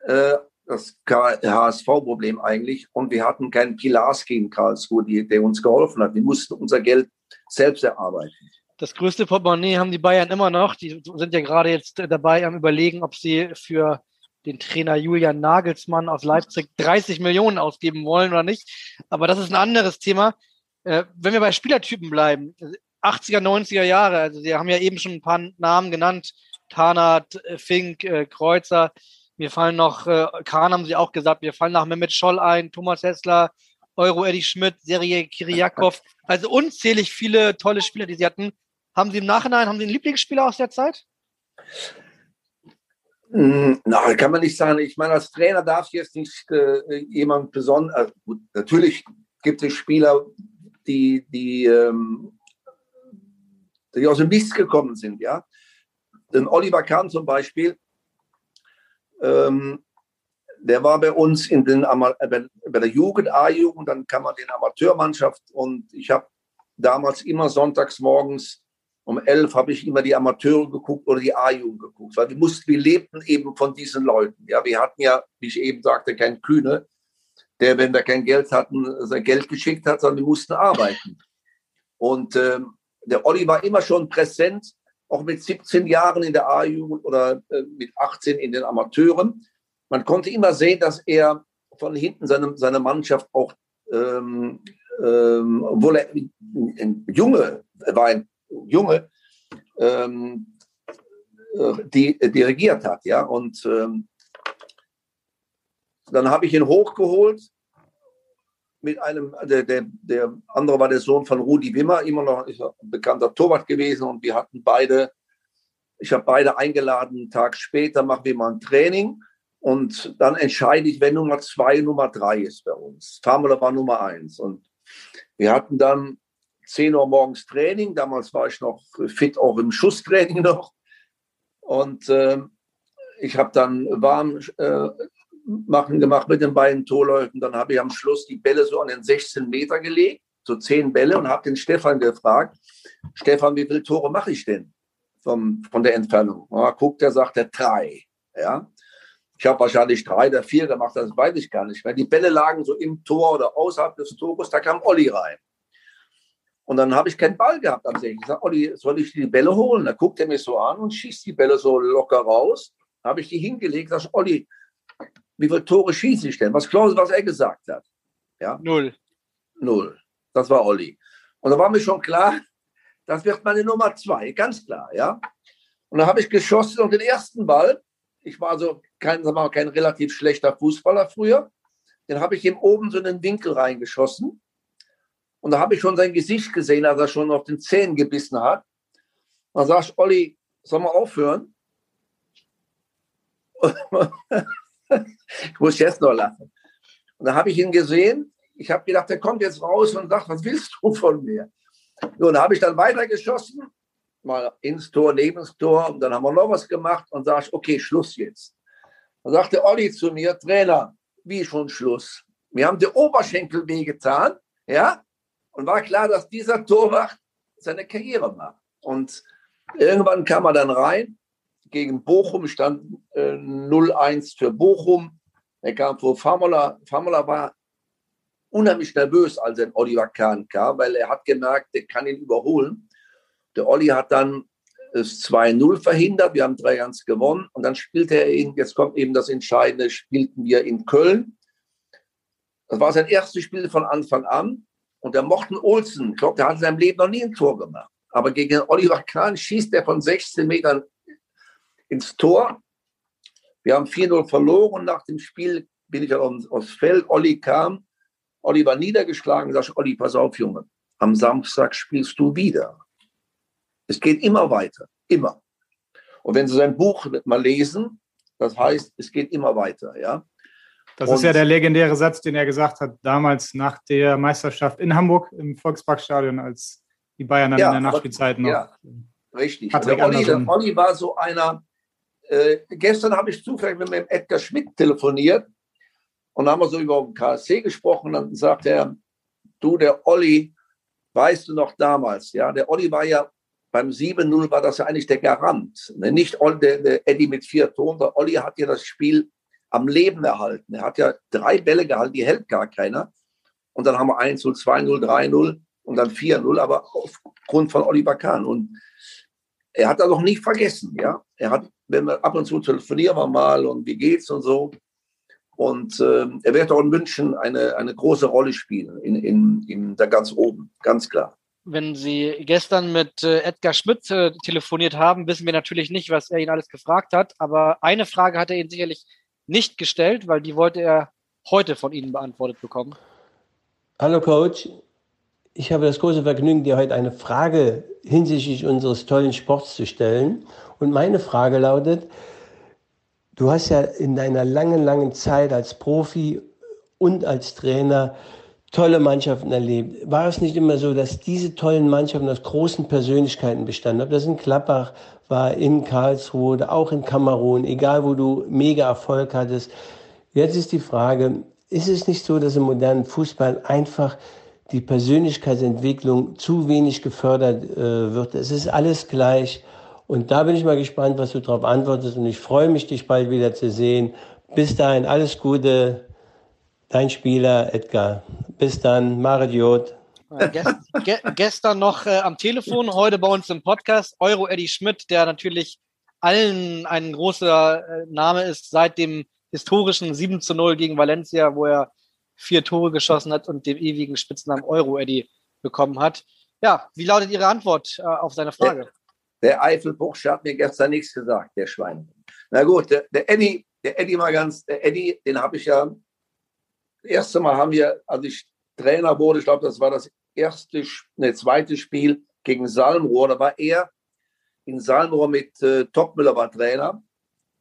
[SPEAKER 5] äh, das HSV-Problem eigentlich. Und wir hatten keinen Pilarski in Karlsruhe, die, der uns geholfen hat. Wir mussten unser Geld selbst erarbeiten.
[SPEAKER 3] Das größte Portemonnaie haben die Bayern immer noch. Die sind ja gerade jetzt dabei am Überlegen, ob sie für den Trainer Julian Nagelsmann aus Leipzig 30 Millionen ausgeben wollen oder nicht. Aber das ist ein anderes Thema. Äh, wenn wir bei Spielertypen bleiben, 80er, 90er Jahre, also Sie haben ja eben schon ein paar Namen genannt, Tarnat, äh, Fink, äh, Kreuzer. Mir fallen noch, äh, Kahn haben Sie auch gesagt, mir fallen nach Mehmet Scholl ein, Thomas Hessler, Euro Eddie Schmidt, Serie Kiriakov. Also unzählig viele tolle Spieler, die Sie hatten. Haben Sie im Nachhinein, haben Sie einen Lieblingsspieler aus der Zeit?
[SPEAKER 5] Hm, na, kann man nicht sagen. Ich meine, als Trainer darf jetzt nicht äh, jemand besonders. Äh, natürlich gibt es Spieler, die, die, ähm, die aus dem Nichts gekommen sind. Ja? Denn Oliver Kahn zum Beispiel, ähm, der war bei uns in den, äh, bei der Jugend, A-Jugend, dann kam man in Amateurmannschaft und ich habe damals immer sonntags morgens um elf habe ich immer die Amateure geguckt oder die A-Jugend geguckt, weil wir mussten, wir lebten eben von diesen Leuten. Ja, wir hatten ja, wie ich eben sagte, kein Kühne, der, wenn wir kein Geld hatten, sein Geld geschickt hat, sondern wir mussten arbeiten. Und ähm, der Olli war immer schon präsent, auch mit 17 Jahren in der A-Jugend oder äh, mit 18 in den Amateuren. Man konnte immer sehen, dass er von hinten seine, seine Mannschaft auch, ähm, ähm, obwohl er ein Junge war, ein Junge, ähm, äh, die dirigiert hat, ja. Und ähm, dann habe ich ihn hochgeholt mit einem, der, der, der andere war der Sohn von Rudi Wimmer, immer noch ein bekannter Torwart gewesen und wir hatten beide, ich habe beide eingeladen, einen Tag später machen wir mal ein Training und dann entscheide ich, wer Nummer zwei, Nummer drei ist bei uns. Famula war Nummer eins und wir hatten dann 10 Uhr morgens Training, damals war ich noch fit, auch im Schusstraining noch und äh, ich habe dann warm äh, machen gemacht mit den beiden Torläufen. Dann habe ich am Schluss die Bälle so an den 16 Meter gelegt, so zehn Bälle und habe den Stefan gefragt, Stefan, wie viele Tore mache ich denn vom, von der Entfernung? Ja, guckt er, sagt er drei. Ja. Ich habe wahrscheinlich drei oder vier gemacht, das weiß ich gar nicht. Weil die Bälle lagen so im Tor oder außerhalb des Tores, da kam Olli rein. Und dann habe ich keinen Ball gehabt am See. Ich sage, Olli, soll ich die Bälle holen? Da guckt er mich so an und schießt die Bälle so locker raus. Da habe ich die hingelegt, sage, Olli, wie viele Tore schieße ich denn? Was Klaus, was er gesagt hat? Ja?
[SPEAKER 3] Null.
[SPEAKER 5] Null. Das war Olli. Und da war mir schon klar, das wird meine Nummer zwei, ganz klar, ja. Und da habe ich geschossen und den ersten Ball, ich war so kein, sag mal, kein relativ schlechter Fußballer früher, den habe ich ihm oben so in den Winkel reingeschossen. Und da habe ich schon sein Gesicht gesehen, als er schon auf den Zähnen gebissen hat. Und dann sagst Olli, soll mal aufhören? ich muss jetzt noch lachen. Und da habe ich ihn gesehen. Ich habe gedacht, der kommt jetzt raus und sagt, was willst du von mir? Nun habe ich dann weitergeschossen, mal ins Tor, neben das Tor. Und dann haben wir noch was gemacht und sage ich, okay, Schluss jetzt. Dann sagte Olli zu mir, Trainer, wie schon Schluss? Wir haben den Oberschenkel wehgetan, ja, und war klar, dass dieser Torwart seine Karriere macht. Und irgendwann kam er dann rein. Gegen Bochum stand äh, 0-1 für Bochum. Er kam vor Famola. Famola war unheimlich nervös, als er Oliver Kahn kam, weil er hat gemerkt, der kann ihn überholen. Der Olli hat dann das 2-0 verhindert. Wir haben 3-1 gewonnen. Und dann spielte er ihn, jetzt kommt eben das Entscheidende, spielten wir in Köln. Das war sein erstes Spiel von Anfang an. Und der Morten Olsen, ich glaube, der hat in seinem Leben noch nie ein Tor gemacht. Aber gegen Oliver Kahn schießt er von 16 Metern ins Tor. Wir haben 4-0 verloren. Nach dem Spiel bin ich aufs Feld. Olli kam. Olli war niedergeschlagen. Sag Olli, pass auf, Junge. Am Samstag spielst du wieder. Es geht immer weiter. Immer. Und wenn Sie sein Buch mal lesen, das heißt, es geht immer weiter, ja.
[SPEAKER 2] Das und ist ja der legendäre Satz, den er gesagt hat, damals nach der Meisterschaft in Hamburg im Volksparkstadion, als die Bayern dann ja, in der Nachspielzeit noch. Ja,
[SPEAKER 5] richtig. der Olli, der Olli war so einer. Äh, gestern habe ich zufällig mit dem Edgar Schmidt telefoniert und haben wir so über den KSC gesprochen. Und dann sagt er, du, der Olli, weißt du noch damals, ja, der Olli war ja beim 7-0 war das ja eigentlich der Garant. Ne? Nicht der, der Eddie mit vier Toren, der Olli hat ja das Spiel am Leben erhalten. Er hat ja drei Bälle gehalten, die hält gar keiner. Und dann haben wir 1-0, 2-0, 3-0 und dann 4-0, aber aufgrund von Oliver Kahn. Und er hat das noch nicht vergessen, ja. Er hat, wenn wir ab und zu telefonieren wir mal und wie geht's und so. Und äh, er wird auch in München eine, eine große Rolle spielen, in, in, in da ganz oben, ganz klar.
[SPEAKER 3] Wenn Sie gestern mit äh, Edgar Schmidt äh, telefoniert haben, wissen wir natürlich nicht, was er Ihnen alles gefragt hat. Aber eine Frage hat er Ihnen sicherlich nicht gestellt, weil die wollte er heute von Ihnen beantwortet bekommen.
[SPEAKER 7] Hallo Coach, ich habe das große Vergnügen, dir heute eine Frage hinsichtlich unseres tollen Sports zu stellen. Und meine Frage lautet, du hast ja in deiner langen, langen Zeit als Profi und als Trainer tolle Mannschaften erlebt. War es nicht immer so, dass diese tollen Mannschaften aus großen Persönlichkeiten bestanden? Ob das in Klappach war, in Karlsruhe, auch in Kamerun, egal wo du mega Erfolg hattest. Jetzt ist die Frage, ist es nicht so, dass im modernen Fußball einfach die Persönlichkeitsentwicklung zu wenig gefördert äh, wird? Es ist alles gleich. Und da bin ich mal gespannt, was du darauf antwortest. Und ich freue mich, dich bald wieder zu sehen. Bis dahin, alles Gute. Dein Spieler Edgar. Bis dann, Maridiot.
[SPEAKER 3] Gest, ge gestern noch äh, am Telefon, heute bei uns im Podcast, Euro Eddie Schmidt, der natürlich allen ein großer äh, Name ist seit dem historischen 7 zu 0 gegen Valencia, wo er vier Tore geschossen hat und den ewigen Spitznamen Euro Eddie bekommen hat. Ja, wie lautet Ihre Antwort äh, auf seine Frage?
[SPEAKER 5] Der, der Eifelbuchsche hat mir gestern nichts gesagt, der Schwein. Na gut, der, der Eddie, der Eddie mal ganz, der Eddie, den habe ich ja das erste Mal haben wir, als ich Trainer wurde, ich glaube, das war das erste, ne, zweite Spiel gegen Salmrohr. Da war er in Salmrohr mit äh, Topmüller war Trainer.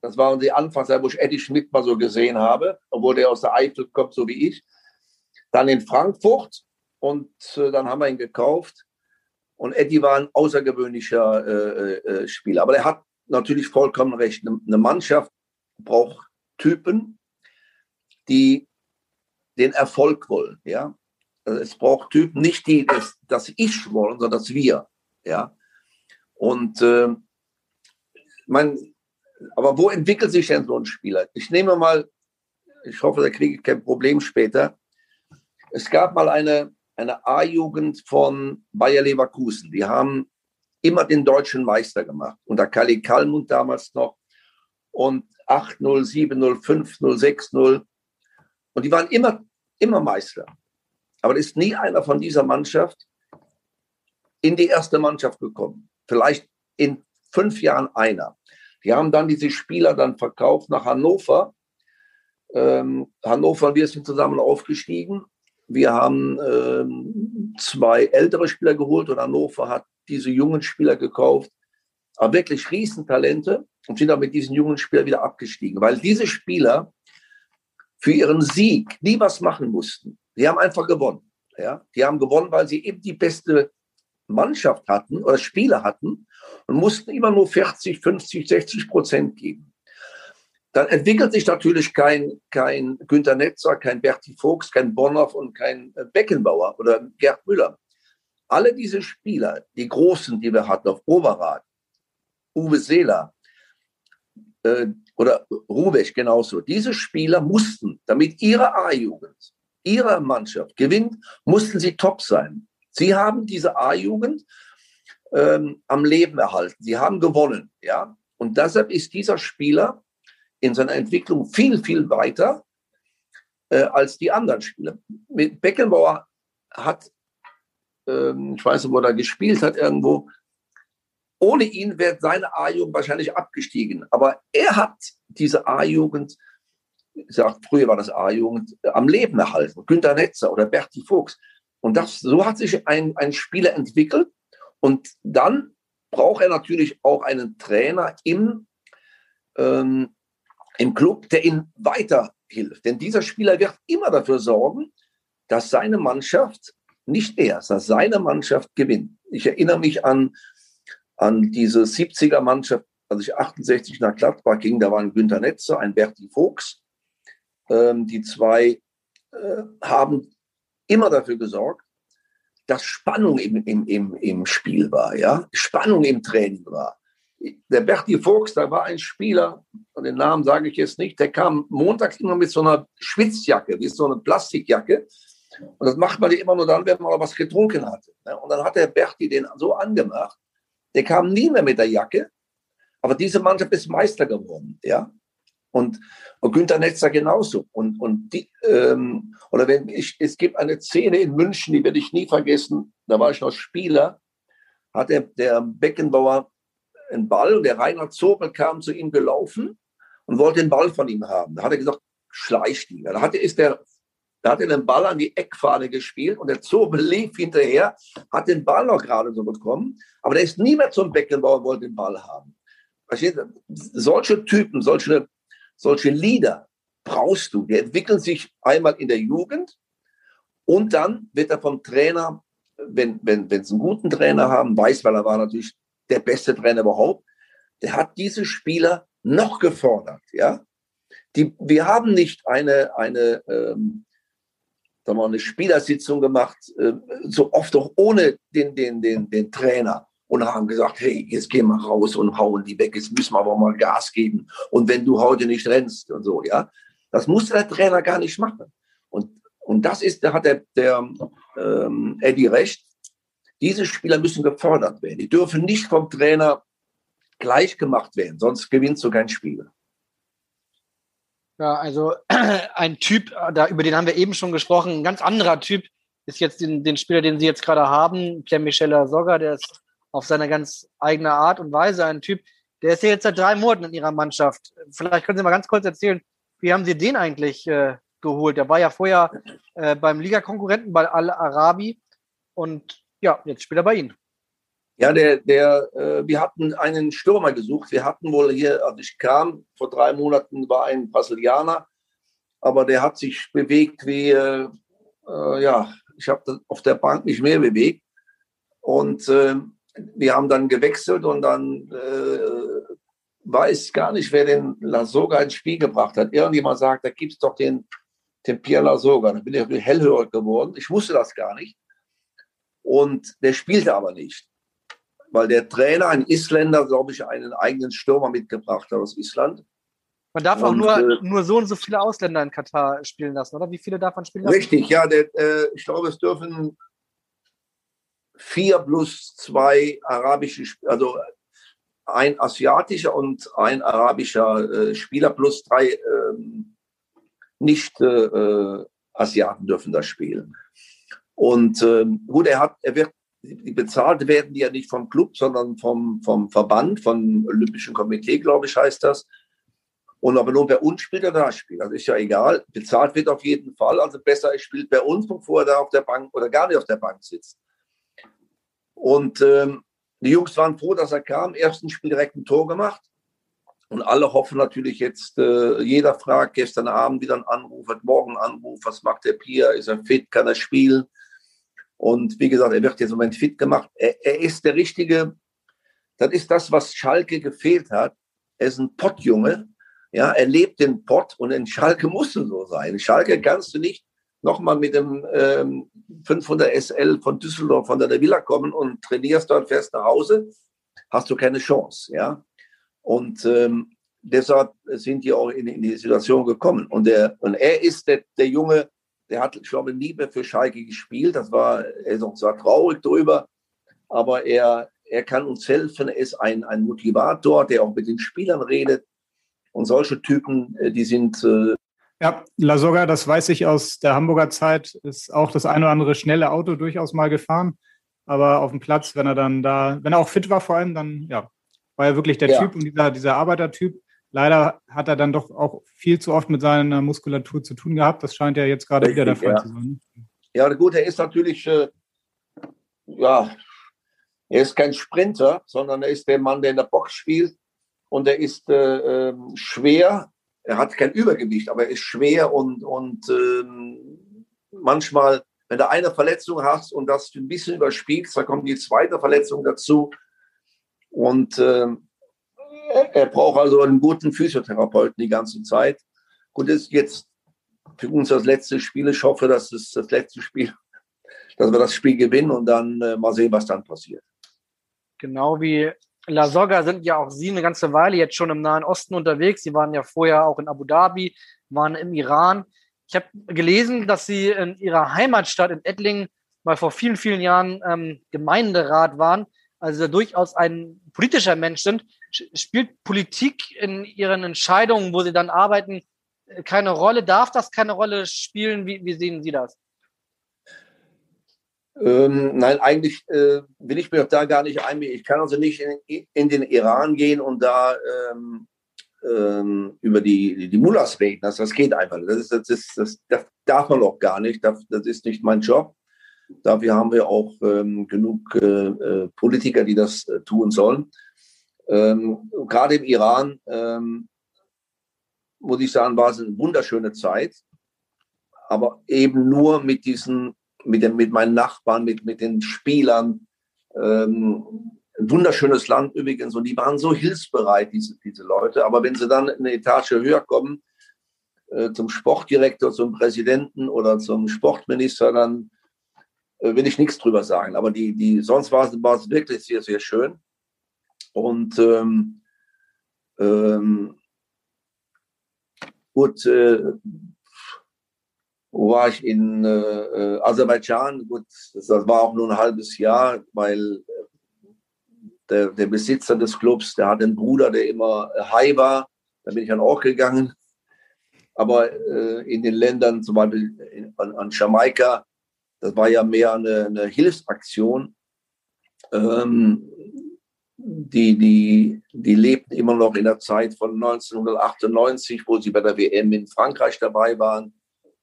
[SPEAKER 5] Das waren die Anfangszeit, wo ich Eddie Schmidt mal so gesehen habe, obwohl der aus der Eifel kommt, so wie ich. Dann in Frankfurt und äh, dann haben wir ihn gekauft. Und Eddie war ein außergewöhnlicher äh, äh, Spieler. Aber er hat natürlich vollkommen recht. Eine Mannschaft braucht Typen, die den Erfolg wollen. Ja? Also es braucht Typen, nicht die, das, das Ich wollen, sondern das Wir. Ja? Und äh, man, aber wo entwickelt sich denn so ein Spieler? Ich nehme mal, ich hoffe, da kriege ich kein Problem später. Es gab mal eine, eine A-Jugend von Bayer Leverkusen. Die haben immer den deutschen Meister gemacht. Unter Kali Kalmund damals noch. Und 8-0, 7-0, 5-0, 6-0. Und die waren immer immer Meister. Aber ist nie einer von dieser Mannschaft in die erste Mannschaft gekommen. Vielleicht in fünf Jahren einer. Die haben dann diese Spieler dann verkauft nach Hannover. Ähm, Hannover, wir sind zusammen aufgestiegen. Wir haben ähm, zwei ältere Spieler geholt und Hannover hat diese jungen Spieler gekauft. Aber wirklich Riesentalente und sind dann mit diesen jungen Spielern wieder abgestiegen. Weil diese Spieler für ihren Sieg nie was machen mussten. Die haben einfach gewonnen. Ja? Die haben gewonnen, weil sie eben die beste Mannschaft hatten oder Spieler hatten und mussten immer nur 40, 50, 60 Prozent geben. Dann entwickelt sich natürlich kein, kein Günter Netzer, kein Berti Fuchs, kein Bonhoff und kein äh, Beckenbauer oder Gerd Müller. Alle diese Spieler, die Großen, die wir hatten auf Oberrad, Uwe Seeler äh, oder Rubesch genauso, diese Spieler mussten, damit ihre A-Jugend, ihre Mannschaft gewinnt, mussten sie top sein. Sie haben diese A-Jugend ähm, am Leben erhalten. Sie haben gewonnen, ja. Und deshalb ist dieser Spieler in seiner Entwicklung viel, viel weiter äh, als die anderen Spieler. Mit Beckenbauer hat, ähm, ich weiß nicht, wo er gespielt hat, irgendwo, ohne ihn wäre seine A-Jugend wahrscheinlich abgestiegen. Aber er hat diese A-Jugend, ich sag, früher war das A-Jugend, am Leben erhalten. Günter Netzer oder Berti Fuchs. Und das, so hat sich ein, ein Spieler entwickelt. Und dann braucht er natürlich auch einen Trainer im, ähm, im Club, der ihm weiterhilft. Denn dieser Spieler wird immer dafür sorgen, dass seine Mannschaft, nicht er, dass seine Mannschaft gewinnt. Ich erinnere mich an, an diese 70er Mannschaft, als ich 68 nach Gladbach ging, da waren Günter Netzer, ein Berti Fuchs. Ähm, die zwei äh, haben immer dafür gesorgt, dass Spannung im, im, im, im Spiel war, ja, Spannung im Training war. Der Berti Fuchs, da war ein Spieler, den Namen sage ich jetzt nicht, der kam montags immer mit so einer Schwitzjacke, wie so eine Plastikjacke. Und das macht man immer nur dann, wenn man was getrunken hatte. Ne? Und dann hat der Berti den so angemacht, der kam nie mehr mit der Jacke, aber diese Mannschaft ist Meister geworden, ja. Und, und Günther Netzer genauso. Und, und die, ähm, oder wenn ich, es gibt eine Szene in München, die werde ich nie vergessen. Da war ich noch Spieler, hat der, Beckenbauer einen Ball und der Rainer Zobel kam zu ihm gelaufen und wollte den Ball von ihm haben. Da hat er gesagt, schleicht ihn. Da hat er, ist der, da hat er den Ball an die Eckfahne gespielt und der Zobel lief hinterher, hat den Ball noch gerade so bekommen, aber der ist nie mehr zum Beckenbauer und wollte den Ball haben. Solche Typen, solche solche Leader brauchst du. Die entwickeln sich einmal in der Jugend und dann wird er vom Trainer, wenn, wenn, wenn sie einen guten Trainer haben, weiß, weil er war natürlich der beste Trainer überhaupt, der hat diese Spieler noch gefordert, ja. Die, wir haben nicht eine, eine, ähm, sagen wir mal, eine Spielersitzung gemacht, äh, so oft auch ohne den, den, den, den Trainer und haben gesagt, hey, jetzt gehen wir raus und hauen die weg, jetzt müssen wir aber mal Gas geben. Und wenn du heute nicht rennst und so, ja, das musste der Trainer gar nicht machen. Und, und das ist, da hat der, der ähm, Eddie recht, diese Spieler müssen gefördert werden. Die dürfen nicht vom Trainer gleich gemacht werden, sonst gewinnst du kein Spiel.
[SPEAKER 3] Ja, also ein Typ, da, über den haben wir eben schon gesprochen, ein ganz anderer Typ ist jetzt den, den Spieler, den Sie jetzt gerade haben, Pierre-Michel Sogger, der ist auf seine ganz eigene Art und Weise ein Typ. Der ist ja jetzt seit drei Monaten in Ihrer Mannschaft. Vielleicht können Sie mal ganz kurz erzählen, wie haben Sie den eigentlich äh, geholt? Der war ja vorher äh, beim Ligakonkurrenten bei Al-Arabi und ja, jetzt spielt er bei Ihnen.
[SPEAKER 5] Ja, der, der, äh, wir hatten einen Stürmer gesucht. Wir hatten wohl hier, als ich kam, vor drei Monaten war ein Brasilianer, aber der hat sich bewegt wie, äh, äh ja, ich habe auf der Bank nicht mehr bewegt. Und äh, wir haben dann gewechselt und dann äh, weiß gar nicht, wer den Lasoga ins Spiel gebracht hat. Irgendjemand sagt, da gibt es doch den, den Pierre Lasoga. Da bin ich hellhörig geworden. Ich wusste das gar nicht. Und der spielte aber nicht. Weil der Trainer, ein Isländer, glaube ich, einen eigenen Stürmer mitgebracht hat aus Island.
[SPEAKER 3] Man darf und, auch nur, äh, nur so und so viele Ausländer in Katar spielen lassen, oder? Wie viele darf man spielen lassen?
[SPEAKER 5] Richtig, ja. Der, äh, ich glaube, es dürfen vier plus zwei arabische, also ein asiatischer und ein arabischer äh, Spieler plus drei ähm, nicht äh, Asiaten dürfen das spielen. Und ähm, gut, er hat, er wird, bezahlt werden die ja nicht vom Club, sondern vom, vom Verband, vom Olympischen Komitee, glaube ich, heißt das. Und aber nur bei uns spielt er da spielt. Also ist ja egal. Bezahlt wird auf jeden Fall. Also besser, er spielt bei uns, bevor er da auf der Bank oder gar nicht auf der Bank sitzt. Und ähm, die Jungs waren froh, dass er kam. Ersten Spiel direkt ein Tor gemacht. Und alle hoffen natürlich jetzt, äh, jeder fragt gestern Abend wieder einen Anruf, hat morgen einen Anruf, was macht der Pier, ist er fit, kann er spielen? Und wie gesagt, er wird jetzt im Moment fit gemacht. Er, er ist der richtige, das ist das, was Schalke gefehlt hat. Er ist ein Pottjunge. Ja, er lebt den Pott und in Schalke musst du so sein. In Schalke kannst du nicht nochmal mit dem ähm, 500 SL von Düsseldorf von der Villa kommen und trainierst dort, fährst nach Hause, hast du keine Chance. Ja, und ähm, deshalb sind die auch in, in, die Situation gekommen. Und, der, und er ist der, der Junge, der hat, ich glaube, nie mehr für Schalke gespielt. Das war, er ist auch zwar traurig drüber, aber er, er kann uns helfen. Er ist ein, ein Motivator, der auch mit den Spielern redet. Und solche Typen, äh, die sind. Äh
[SPEAKER 2] ja, Lasoga, das weiß ich aus der Hamburger Zeit, ist auch das eine oder andere schnelle Auto durchaus mal gefahren. Aber auf dem Platz, wenn er dann da, wenn er auch fit war vor allem, dann ja, war er wirklich der ja. Typ und dieser, dieser Arbeitertyp. Leider hat er dann doch auch viel zu oft mit seiner Muskulatur zu tun gehabt. Das scheint ja jetzt gerade Richtig, wieder der Fall
[SPEAKER 5] ja.
[SPEAKER 2] zu sein.
[SPEAKER 5] Ja, gut, er ist natürlich, äh, ja, er ist kein Sprinter, sondern er ist der Mann, der in der Box spielt und er ist äh, äh, schwer. Er hat kein Übergewicht, aber er ist schwer und, und ähm, manchmal, wenn du eine Verletzung hast und das ein bisschen überspielst, dann kommt die zweite Verletzung dazu. Und ähm, er braucht also einen guten Physiotherapeuten die ganze Zeit. Gut, ist jetzt für uns das letzte Spiel. Ich hoffe, dass es das letzte Spiel, dass wir das Spiel gewinnen und dann äh, mal sehen, was dann passiert.
[SPEAKER 3] Genau wie La Soga sind ja auch Sie eine ganze Weile jetzt schon im Nahen Osten unterwegs. Sie waren ja vorher auch in Abu Dhabi, waren im Iran. Ich habe gelesen, dass Sie in Ihrer Heimatstadt in Ettlingen mal vor vielen, vielen Jahren ähm, Gemeinderat waren, also durchaus ein politischer Mensch sind. Spielt Politik in Ihren Entscheidungen, wo Sie dann arbeiten, keine Rolle? Darf das keine Rolle spielen? Wie, wie sehen Sie das?
[SPEAKER 5] Ähm, nein, eigentlich äh, will ich mir da gar nicht einmischen. Ich kann also nicht in, in den Iran gehen und da ähm, ähm, über die, die Mullahs reden. Das, das geht einfach. Das, ist, das, ist, das, das darf man auch gar nicht. Das, das ist nicht mein Job. Dafür haben wir auch ähm, genug äh, äh, Politiker, die das äh, tun sollen. Ähm, gerade im Iran, ähm, muss ich sagen, war es eine wunderschöne Zeit, aber eben nur mit diesen, mit, den, mit meinen Nachbarn, mit, mit den Spielern. Ähm, ein wunderschönes Land übrigens und die waren so hilfsbereit, diese, diese Leute. Aber wenn sie dann eine Etage höher kommen, äh, zum Sportdirektor, zum Präsidenten oder zum Sportminister, dann äh, will ich nichts drüber sagen. Aber die, die, sonst war es, wirklich sehr, sehr schön. Und ähm, ähm, gut, äh, war ich in äh, äh, Aserbaidschan? Gut, das, war auch nur ein halbes Jahr, weil äh, der, der Besitzer des Clubs, der hat einen Bruder, der immer high war. Da bin ich dann auch gegangen. Aber äh, in den Ländern, zum Beispiel in, an, an Jamaika, das war ja mehr eine, eine Hilfsaktion. Ähm, die, die, die lebten immer noch in der Zeit von 1998, wo sie bei der WM in Frankreich dabei waren.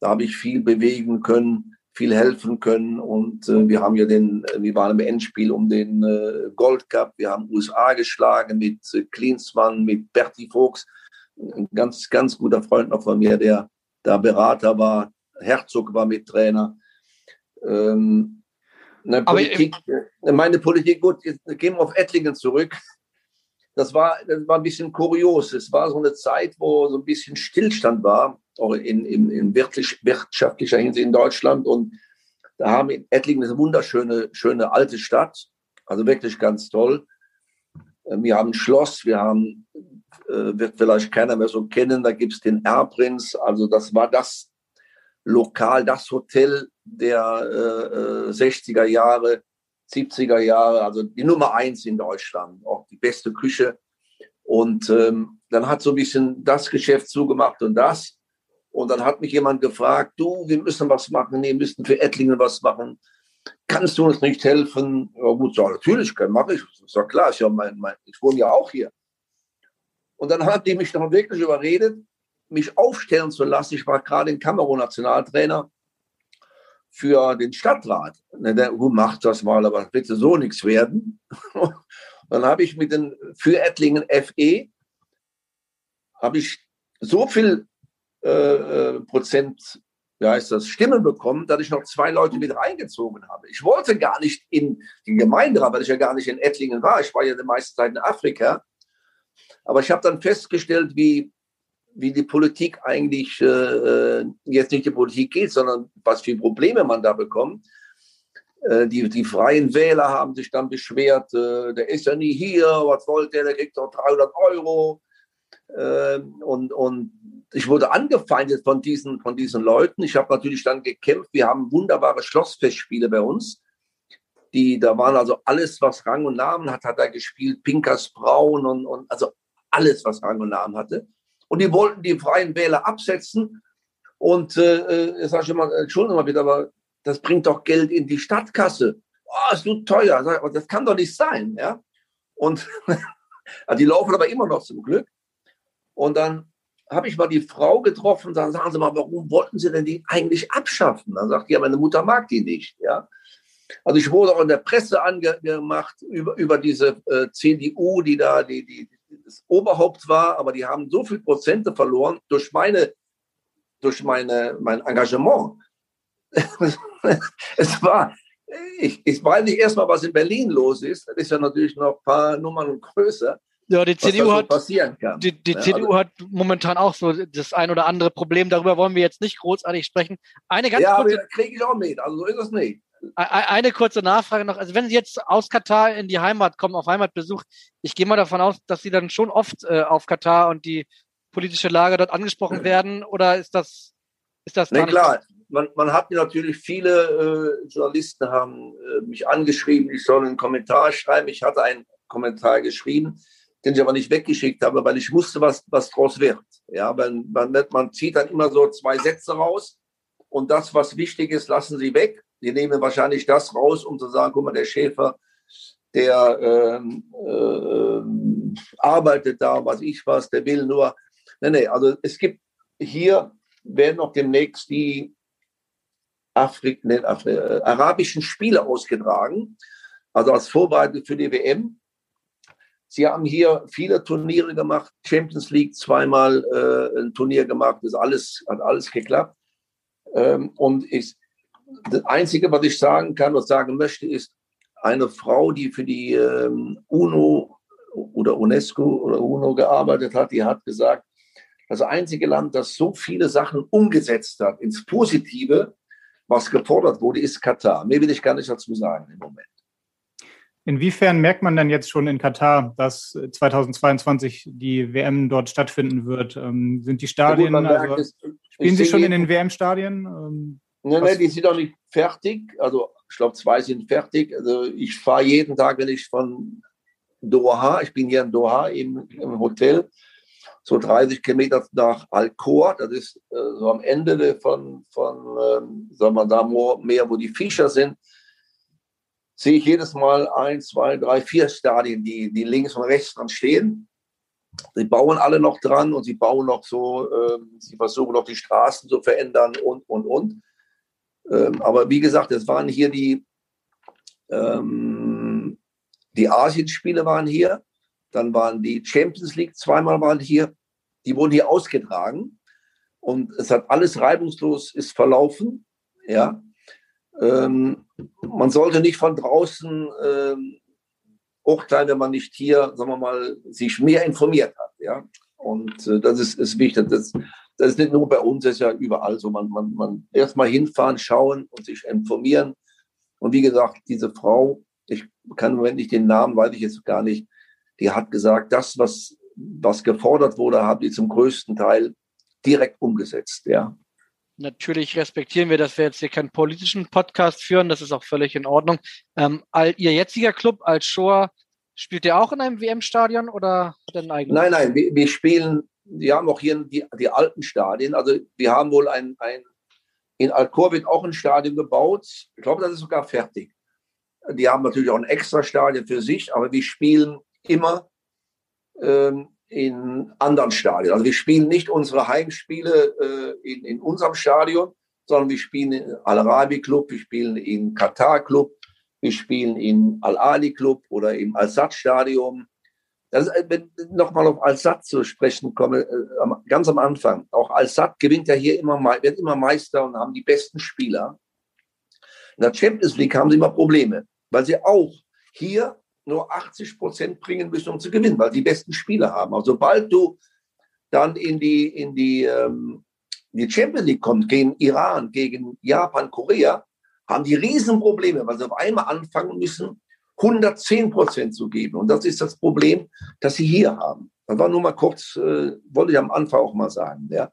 [SPEAKER 5] Da habe ich viel bewegen können, viel helfen können. Und äh, wir haben ja den, wir waren im Endspiel um den äh, Gold Cup. Wir haben USA geschlagen mit äh, Klinsmann, mit Bertie Fuchs. Ein ganz, ganz guter Freund noch von mir, der da Berater war. Herzog war mit Trainer. Ähm, Politik, Aber, meine Politik, gut, jetzt gehen wir auf Ettlingen zurück. Das war, das war ein bisschen kurios. Es war so eine Zeit, wo so ein bisschen Stillstand war, auch in, in, in wirtschaftlicher Hinsicht in Deutschland. Und da haben in Ettlingen eine wunderschöne, schöne alte Stadt, also wirklich ganz toll. Ähm, wir haben ein Schloss, wir haben, äh, wird vielleicht keiner mehr so kennen, da gibt es den Erbprinz. Also das war das Lokal, das Hotel der äh, 60er äh, Jahre, 70er Jahre, also die Nummer eins in Deutschland, auch die beste Küche. Und ähm, dann hat so ein bisschen das Geschäft zugemacht und das. Und dann hat mich jemand gefragt, du, wir müssen was machen, wir müssen für Ettlingen was machen. Kannst du uns nicht helfen? Ja gut, so, natürlich mache ich. Ist ja klar, ich, ja mein, mein, ich wohne ja auch hier. Und dann hat die mich dann wirklich überredet, mich aufstellen zu lassen. Ich war gerade in Kamerun Nationaltrainer für den Stadtrat. Der macht das mal, aber bitte so nichts werden. Dann habe ich mit den für Ettlingen FE habe ich so viel äh, Prozent wie heißt das, Stimmen bekommen, dass ich noch zwei Leute wieder eingezogen habe. Ich wollte gar nicht in die Gemeinderat, weil ich ja gar nicht in Ettlingen war. Ich war ja die meiste Zeit in Afrika. Aber ich habe dann festgestellt, wie, wie die Politik eigentlich äh, äh, jetzt nicht die Politik geht, sondern was für Probleme man da bekommt. Äh, die, die freien Wähler haben sich dann beschwert, äh, der ist ja nie hier, was wollte der, der kriegt doch 300 Euro. Äh, und, und ich wurde angefeindet von diesen, von diesen Leuten. Ich habe natürlich dann gekämpft. Wir haben wunderbare Schlossfestspiele bei uns. Die, da waren also alles, was Rang und Namen hat, hat er gespielt. Pinkers Braun und, und also alles, was Rang und Namen hatte. Und die wollten die Freien Wähler absetzen. Und äh, jetzt sage ich immer, Entschuldigung mal bitte, aber das bringt doch Geld in die Stadtkasse. Oh, ist so teuer. Das kann doch nicht sein. Ja? Und die laufen aber immer noch zum Glück. Und dann habe ich mal die Frau getroffen, dann sagen Sie mal, warum wollten Sie denn die eigentlich abschaffen? Dann sagt die, ja, meine Mutter mag die nicht. Ja? Also ich wurde auch in der Presse angemacht über, über diese äh, CDU, die da die, die, das Oberhaupt war, aber die haben so viel Prozente verloren durch meine, durch meine, mein Engagement. es war, ich, ich weiß nicht erstmal, was in Berlin los ist. Das ist ja natürlich noch ein paar Nummern größer.
[SPEAKER 3] Ja, die CDU, so hat, die, die ja, CDU also, hat momentan auch so das ein oder andere Problem. Darüber wollen wir jetzt nicht großartig sprechen. Eine ganz
[SPEAKER 5] ja, kurze, kriege ich auch mit. Also so ist es nicht.
[SPEAKER 3] Eine kurze Nachfrage noch. Also wenn Sie jetzt aus Katar in die Heimat kommen, auf Heimatbesuch, ich gehe mal davon aus, dass Sie dann schon oft äh, auf Katar und die politische Lage dort angesprochen werden. Oder ist das, ist das
[SPEAKER 5] nee, klar. Man, man hat natürlich viele äh, Journalisten haben äh, mich angeschrieben, ich soll einen Kommentar schreiben. Ich hatte einen Kommentar geschrieben den ich aber nicht weggeschickt habe, weil ich wusste, was, was draus wird. Ja, man, man, man zieht dann immer so zwei Sätze raus und das, was wichtig ist, lassen sie weg. Die nehmen wahrscheinlich das raus, um zu sagen, guck mal, der Schäfer, der ähm, äh, arbeitet da, was ich was, der will nur. Nee, nee, also es gibt hier, werden noch demnächst die Afrik, nee, Afri äh, arabischen Spiele ausgetragen, also als Vorbereitung für die WM. Sie haben hier viele Turniere gemacht, Champions League zweimal äh, ein Turnier gemacht, das alles, hat alles geklappt. Ähm, und ich, das Einzige, was ich sagen kann und sagen möchte, ist, eine Frau, die für die ähm, UNO oder UNESCO oder UNO gearbeitet hat, die hat gesagt, das einzige Land, das so viele Sachen umgesetzt hat ins Positive, was gefordert wurde, ist Katar. Mehr will ich gar nicht dazu sagen im Moment.
[SPEAKER 2] Inwiefern merkt man denn jetzt schon in Katar, dass 2022 die WM dort stattfinden wird? Ähm, sind die Stadien, ja, gut, also, es, spielen Sie schon in den WM-Stadien?
[SPEAKER 5] Ähm, nein, nein, die sind noch nicht fertig. Also ich glaube, zwei sind fertig. Also ich fahre jeden Tag, wenn ich von Doha, ich bin hier in Doha im, im Hotel, so 30 Kilometer nach Al-Khor, das ist äh, so am Ende von, von ähm, sagen wir da mehr, wo die Fischer sind sehe ich jedes Mal ein, zwei, drei, vier Stadien, die, die links und rechts dran stehen. Sie bauen alle noch dran und sie bauen noch so, ähm, sie versuchen noch die Straßen zu verändern und, und, und. Ähm, aber wie gesagt, es waren hier die, ähm, die Asienspiele waren hier, dann waren die Champions League zweimal waren hier, die wurden hier ausgetragen und es hat alles reibungslos ist verlaufen, ja. Ähm, man sollte nicht von draußen ähm, urteilen, wenn man nicht hier, sagen wir mal, sich mehr informiert hat. Ja? Und äh, das ist, ist wichtig. Das, das ist nicht nur bei uns, das ist ja überall so. Man, man, man erstmal hinfahren, schauen und sich informieren. Und wie gesagt, diese Frau, ich kann im Moment nicht den Namen, weiß ich jetzt gar nicht, die hat gesagt, das, was, was gefordert wurde, haben die zum größten Teil direkt umgesetzt. Ja.
[SPEAKER 3] Natürlich respektieren wir, dass wir jetzt hier keinen politischen Podcast führen. Das ist auch völlig in Ordnung. Ähm, Ihr jetziger Club als Shore, spielt der auch in einem WM-Stadion oder hat einen eigenen?
[SPEAKER 5] Nein, nein, wir, wir, spielen, wir haben auch hier die, die alten Stadien. Also wir haben wohl ein, ein in Alcor wird auch ein Stadion gebaut. Ich glaube, das ist sogar fertig. Die haben natürlich auch ein extra Stadion für sich, aber wir spielen immer ähm, in anderen Stadien. Also wir spielen nicht unsere Heimspiele äh, in, in unserem Stadion, sondern wir spielen in Al-Arabi Club, wir spielen in Katar Club, wir spielen in Al-Ali Club oder im Al-Sad Stadion. Das, äh, wenn nochmal auf Al-Sad zu sprechen komme, äh, ganz am Anfang. Auch Al-Sad gewinnt ja hier immer, wird immer Meister und haben die besten Spieler. In der Champions League haben sie immer Probleme, weil sie auch hier nur 80 Prozent bringen müssen, um zu gewinnen, weil die besten Spieler haben. Also sobald du dann in die, in die, ähm, die Champions League kommst, gegen Iran, gegen Japan, Korea, haben die Riesenprobleme, weil sie auf einmal anfangen müssen, 110 Prozent zu geben. Und das ist das Problem, das sie hier haben. Das war nur mal kurz, äh, wollte ich am Anfang auch mal sagen. Ja.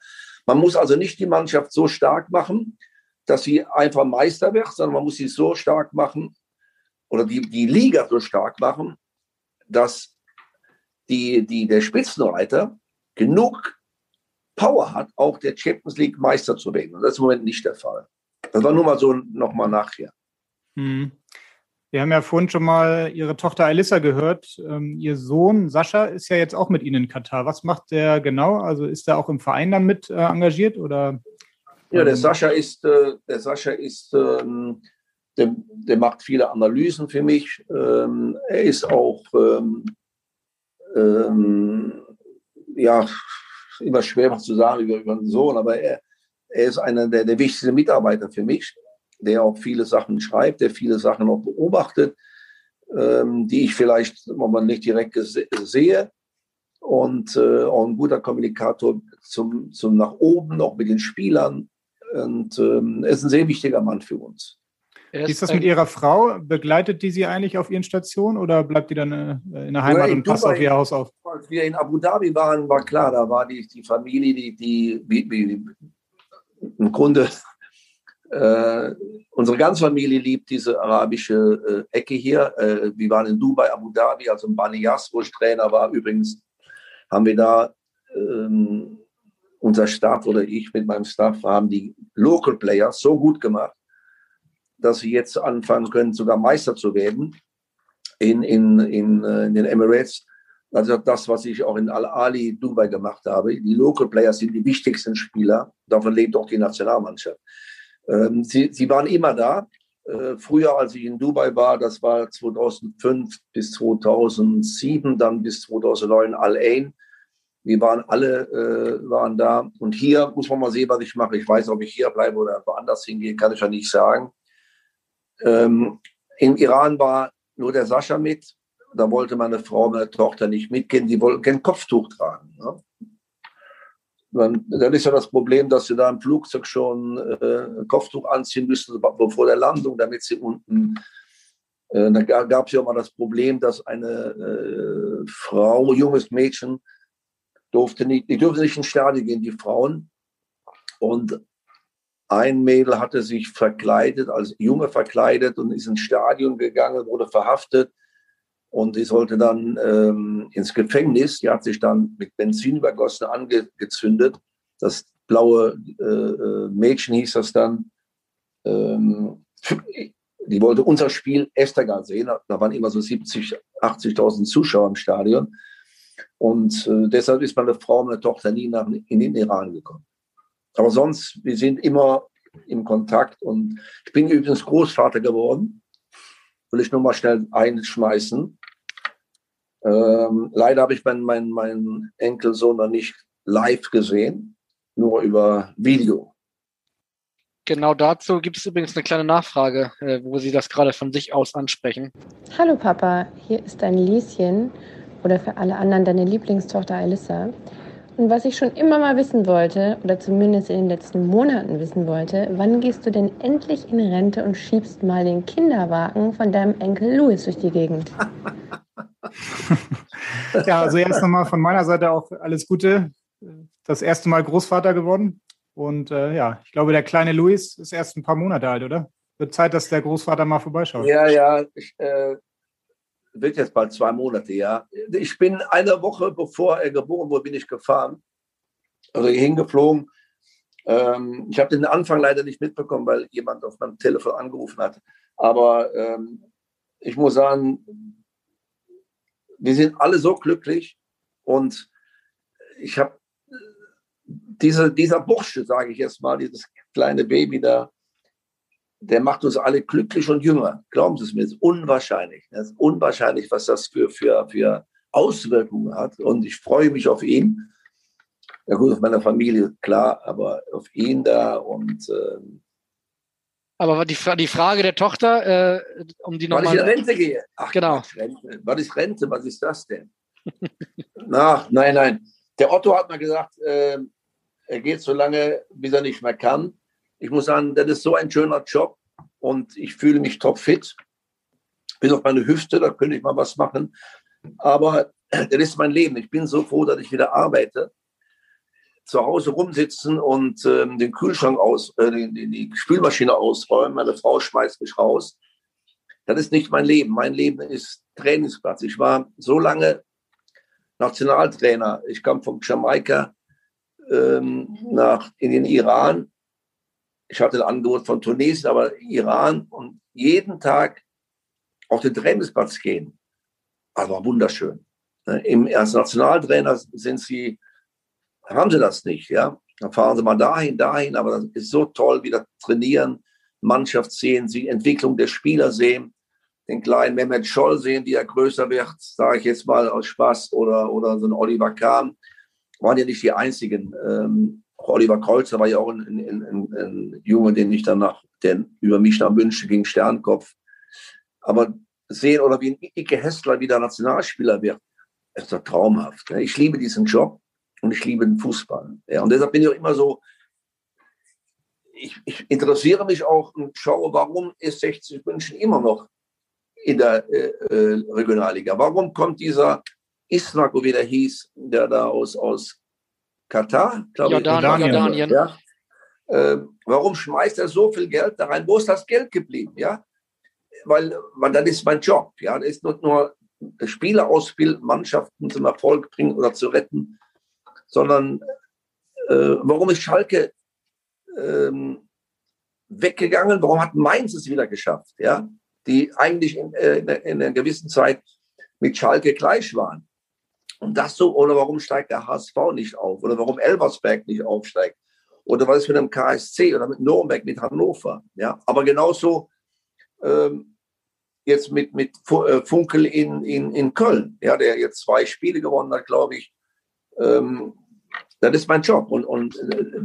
[SPEAKER 5] Man muss also nicht die Mannschaft so stark machen, dass sie einfach Meister wird, sondern man muss sie so stark machen oder die, die Liga so stark machen, dass die, die, der Spitzenreiter genug Power hat, auch der Champions League Meister zu werden. Und das ist im Moment nicht der Fall. Das war nur mal so nochmal nachher.
[SPEAKER 2] Hm. Wir haben ja vorhin schon mal Ihre Tochter Alissa gehört. Ähm, Ihr Sohn Sascha ist ja jetzt auch mit Ihnen in Katar. Was macht der genau? Also ist er auch im Verein dann mit äh, engagiert oder?
[SPEAKER 5] Ja, der Sascha ist, äh, der Sascha ist, ähm, der, der, macht viele Analysen für mich. Ähm, er ist auch, ähm, ähm, ja, immer schwer zu sagen über, über den Sohn, aber er, er ist einer der, der wichtigsten Mitarbeiter für mich der auch viele Sachen schreibt, der viele Sachen auch beobachtet, ähm, die ich vielleicht man nicht direkt sehe. Und äh, auch ein guter Kommunikator zum, zum nach oben, auch mit den Spielern. Und ähm, er ist ein sehr wichtiger Mann für uns.
[SPEAKER 2] Wie ist das mit Ihrer Frau? Begleitet die Sie eigentlich auf Ihren Stationen oder bleibt die dann äh, in der Heimat ja, und passt auf Ihr Haus auf?
[SPEAKER 5] Als wir in Abu Dhabi waren, war klar, da war die, die Familie, die, die, die, die im Grunde äh, unsere ganze Familie liebt diese arabische äh, Ecke hier. Äh, wir waren in Dubai, Abu Dhabi, also in Bani Yas, wo ich Trainer war. Übrigens haben wir da ähm, unser Staff oder ich mit meinem Staff haben die Local Players so gut gemacht, dass sie jetzt anfangen können, sogar Meister zu werden in, in, in, äh, in den Emirates. Also das, was ich auch in Al-Ali Dubai gemacht habe. Die Local Players sind die wichtigsten Spieler. Davon lebt auch die Nationalmannschaft. Ähm, sie, sie waren immer da. Äh, früher, als ich in Dubai war, das war 2005 bis 2007, dann bis 2009 Al-Ain. Wir waren alle äh, waren da. Und hier muss man mal sehen, was ich mache. Ich weiß, ob ich hier bleibe oder woanders hingehe, kann ich ja nicht sagen. Ähm, Im Iran war nur der Sascha mit. Da wollte meine Frau, meine Tochter nicht mitgehen. Die wollten kein Kopftuch tragen. Ne? Dann, dann ist ja das Problem, dass sie da im Flugzeug schon äh, ein Kopftuch anziehen müssen, bevor der Landung, damit sie unten. Äh, da gab es ja mal das Problem, dass eine äh, Frau, junges Mädchen, durfte nicht, die durfte nicht ins Stadion gehen, die Frauen. Und ein Mädel hatte sich verkleidet, als Junge verkleidet und ist ins Stadion gegangen, wurde verhaftet und sie sollte dann ähm, ins Gefängnis. Die hat sich dann mit Benzin übergossen angezündet. Das blaue äh, äh, Mädchen hieß das dann. Ähm, die wollte unser Spiel Estegar sehen. Da waren immer so 70, 80.000 Zuschauer im Stadion. Und äh, deshalb ist meine Frau und meine Tochter nie nach, in den Iran gekommen. Aber sonst, wir sind immer im Kontakt. Und ich bin übrigens Großvater geworden. Will ich nur mal schnell einschmeißen. Ähm, leider habe ich meinen mein, mein Enkelsohn noch nicht live gesehen, nur über Video.
[SPEAKER 3] Genau dazu gibt es übrigens eine kleine Nachfrage, äh, wo Sie das gerade von sich aus ansprechen.
[SPEAKER 4] Hallo Papa, hier ist dein Lieschen oder für alle anderen deine Lieblingstochter Alissa. Und was ich schon immer mal wissen wollte, oder zumindest in den letzten Monaten wissen wollte, wann gehst du denn endlich in Rente und schiebst mal den Kinderwagen von deinem Enkel Louis durch die Gegend?
[SPEAKER 2] ja, also erst nochmal von meiner Seite auch alles Gute. Das erste Mal Großvater geworden. Und äh, ja, ich glaube, der kleine Luis ist erst ein paar Monate alt, oder? Wird Zeit, dass der Großvater mal vorbeischaut.
[SPEAKER 5] Ja, ja, ich, äh, wird jetzt bald zwei Monate, ja. Ich bin eine Woche bevor er geboren wurde, bin ich gefahren, also hingeflogen. Ähm, ich habe den Anfang leider nicht mitbekommen, weil jemand auf meinem Telefon angerufen hat. Aber ähm, ich muss sagen, wir sind alle so glücklich und ich habe diese, dieser Bursche, sage ich jetzt mal, dieses kleine Baby da, der macht uns alle glücklich und jünger. Glauben Sie es mir, es ist unwahrscheinlich. Es ist unwahrscheinlich, was das für, für, für Auswirkungen hat. Und ich freue mich auf ihn. Ja gut, auf meine Familie, klar, aber auf ihn da und ähm,
[SPEAKER 3] aber die, die Frage der Tochter, äh, um die nochmal.
[SPEAKER 5] Wann ich in Rente gehe.
[SPEAKER 3] Ach, genau.
[SPEAKER 5] Quatsch, Rente. Was ist Rente? Was ist das denn? Ach, nein, nein. Der Otto hat mir gesagt, äh, er geht so lange, bis er nicht mehr kann. Ich muss sagen, das ist so ein schöner Job und ich fühle mich topfit. Bis auf meine Hüfte, da könnte ich mal was machen. Aber das ist mein Leben. Ich bin so froh, dass ich wieder arbeite zu Hause rumsitzen und ähm, den Kühlschrank aus, äh, die, die Spülmaschine ausräumen. Meine Frau schmeißt mich raus. Das ist nicht mein Leben. Mein Leben ist Trainingsplatz. Ich war so lange Nationaltrainer. Ich kam von Jamaika ähm, nach in den Iran. Ich hatte ein Angebot von Tunesien, aber Iran und jeden Tag auf den Trainingsplatz gehen. Also war wunderschön. Im, als Nationaltrainer sind sie haben sie das nicht, ja. Dann fahren sie mal dahin, dahin, aber das ist so toll, wieder trainieren, Mannschaft sehen, die Entwicklung der Spieler sehen, den kleinen Mehmet Scholl sehen, wie er größer wird, sage ich jetzt mal aus Spaß, oder, oder so ein Oliver Kahn, waren ja nicht die einzigen. Ähm, Oliver Kreuzer war ja auch ein, ein, ein, ein Junge, den ich danach, der über mich nach München ging, Sternkopf. Aber sehen, oder wie ein Icke Hessler wieder Nationalspieler wird, ist doch traumhaft. Ich liebe diesen Job und ich liebe den Fußball. Ja, und deshalb bin ich auch immer so, ich, ich interessiere mich auch und schaue, warum ist 60 München immer noch in der äh, äh, Regionalliga? Warum kommt dieser Isnak, wie der hieß, der da aus, aus Katar,
[SPEAKER 3] glaube Jordanien, ich, Jordanien.
[SPEAKER 5] Ja, äh, warum schmeißt er so viel Geld da rein? Wo ist das Geld geblieben? Ja, weil, weil das ist mein Job. Ja, das ist nicht nur Spieler ausbilden, Mannschaften zum Erfolg bringen oder zu retten, sondern äh, warum ist Schalke ähm, weggegangen? Warum hat Mainz es wieder geschafft? Ja, die eigentlich in, äh, in einer gewissen Zeit mit Schalke gleich waren. Und das so, oder warum steigt der HSV nicht auf? Oder warum Elversberg nicht aufsteigt? Oder was ist mit dem KSC oder mit Nürnberg, mit Hannover? Ja, aber genauso ähm, jetzt mit, mit äh, Funkel in, in, in Köln, ja, der jetzt zwei Spiele gewonnen hat, glaube ich. Ähm, das ist mein Job und, und äh,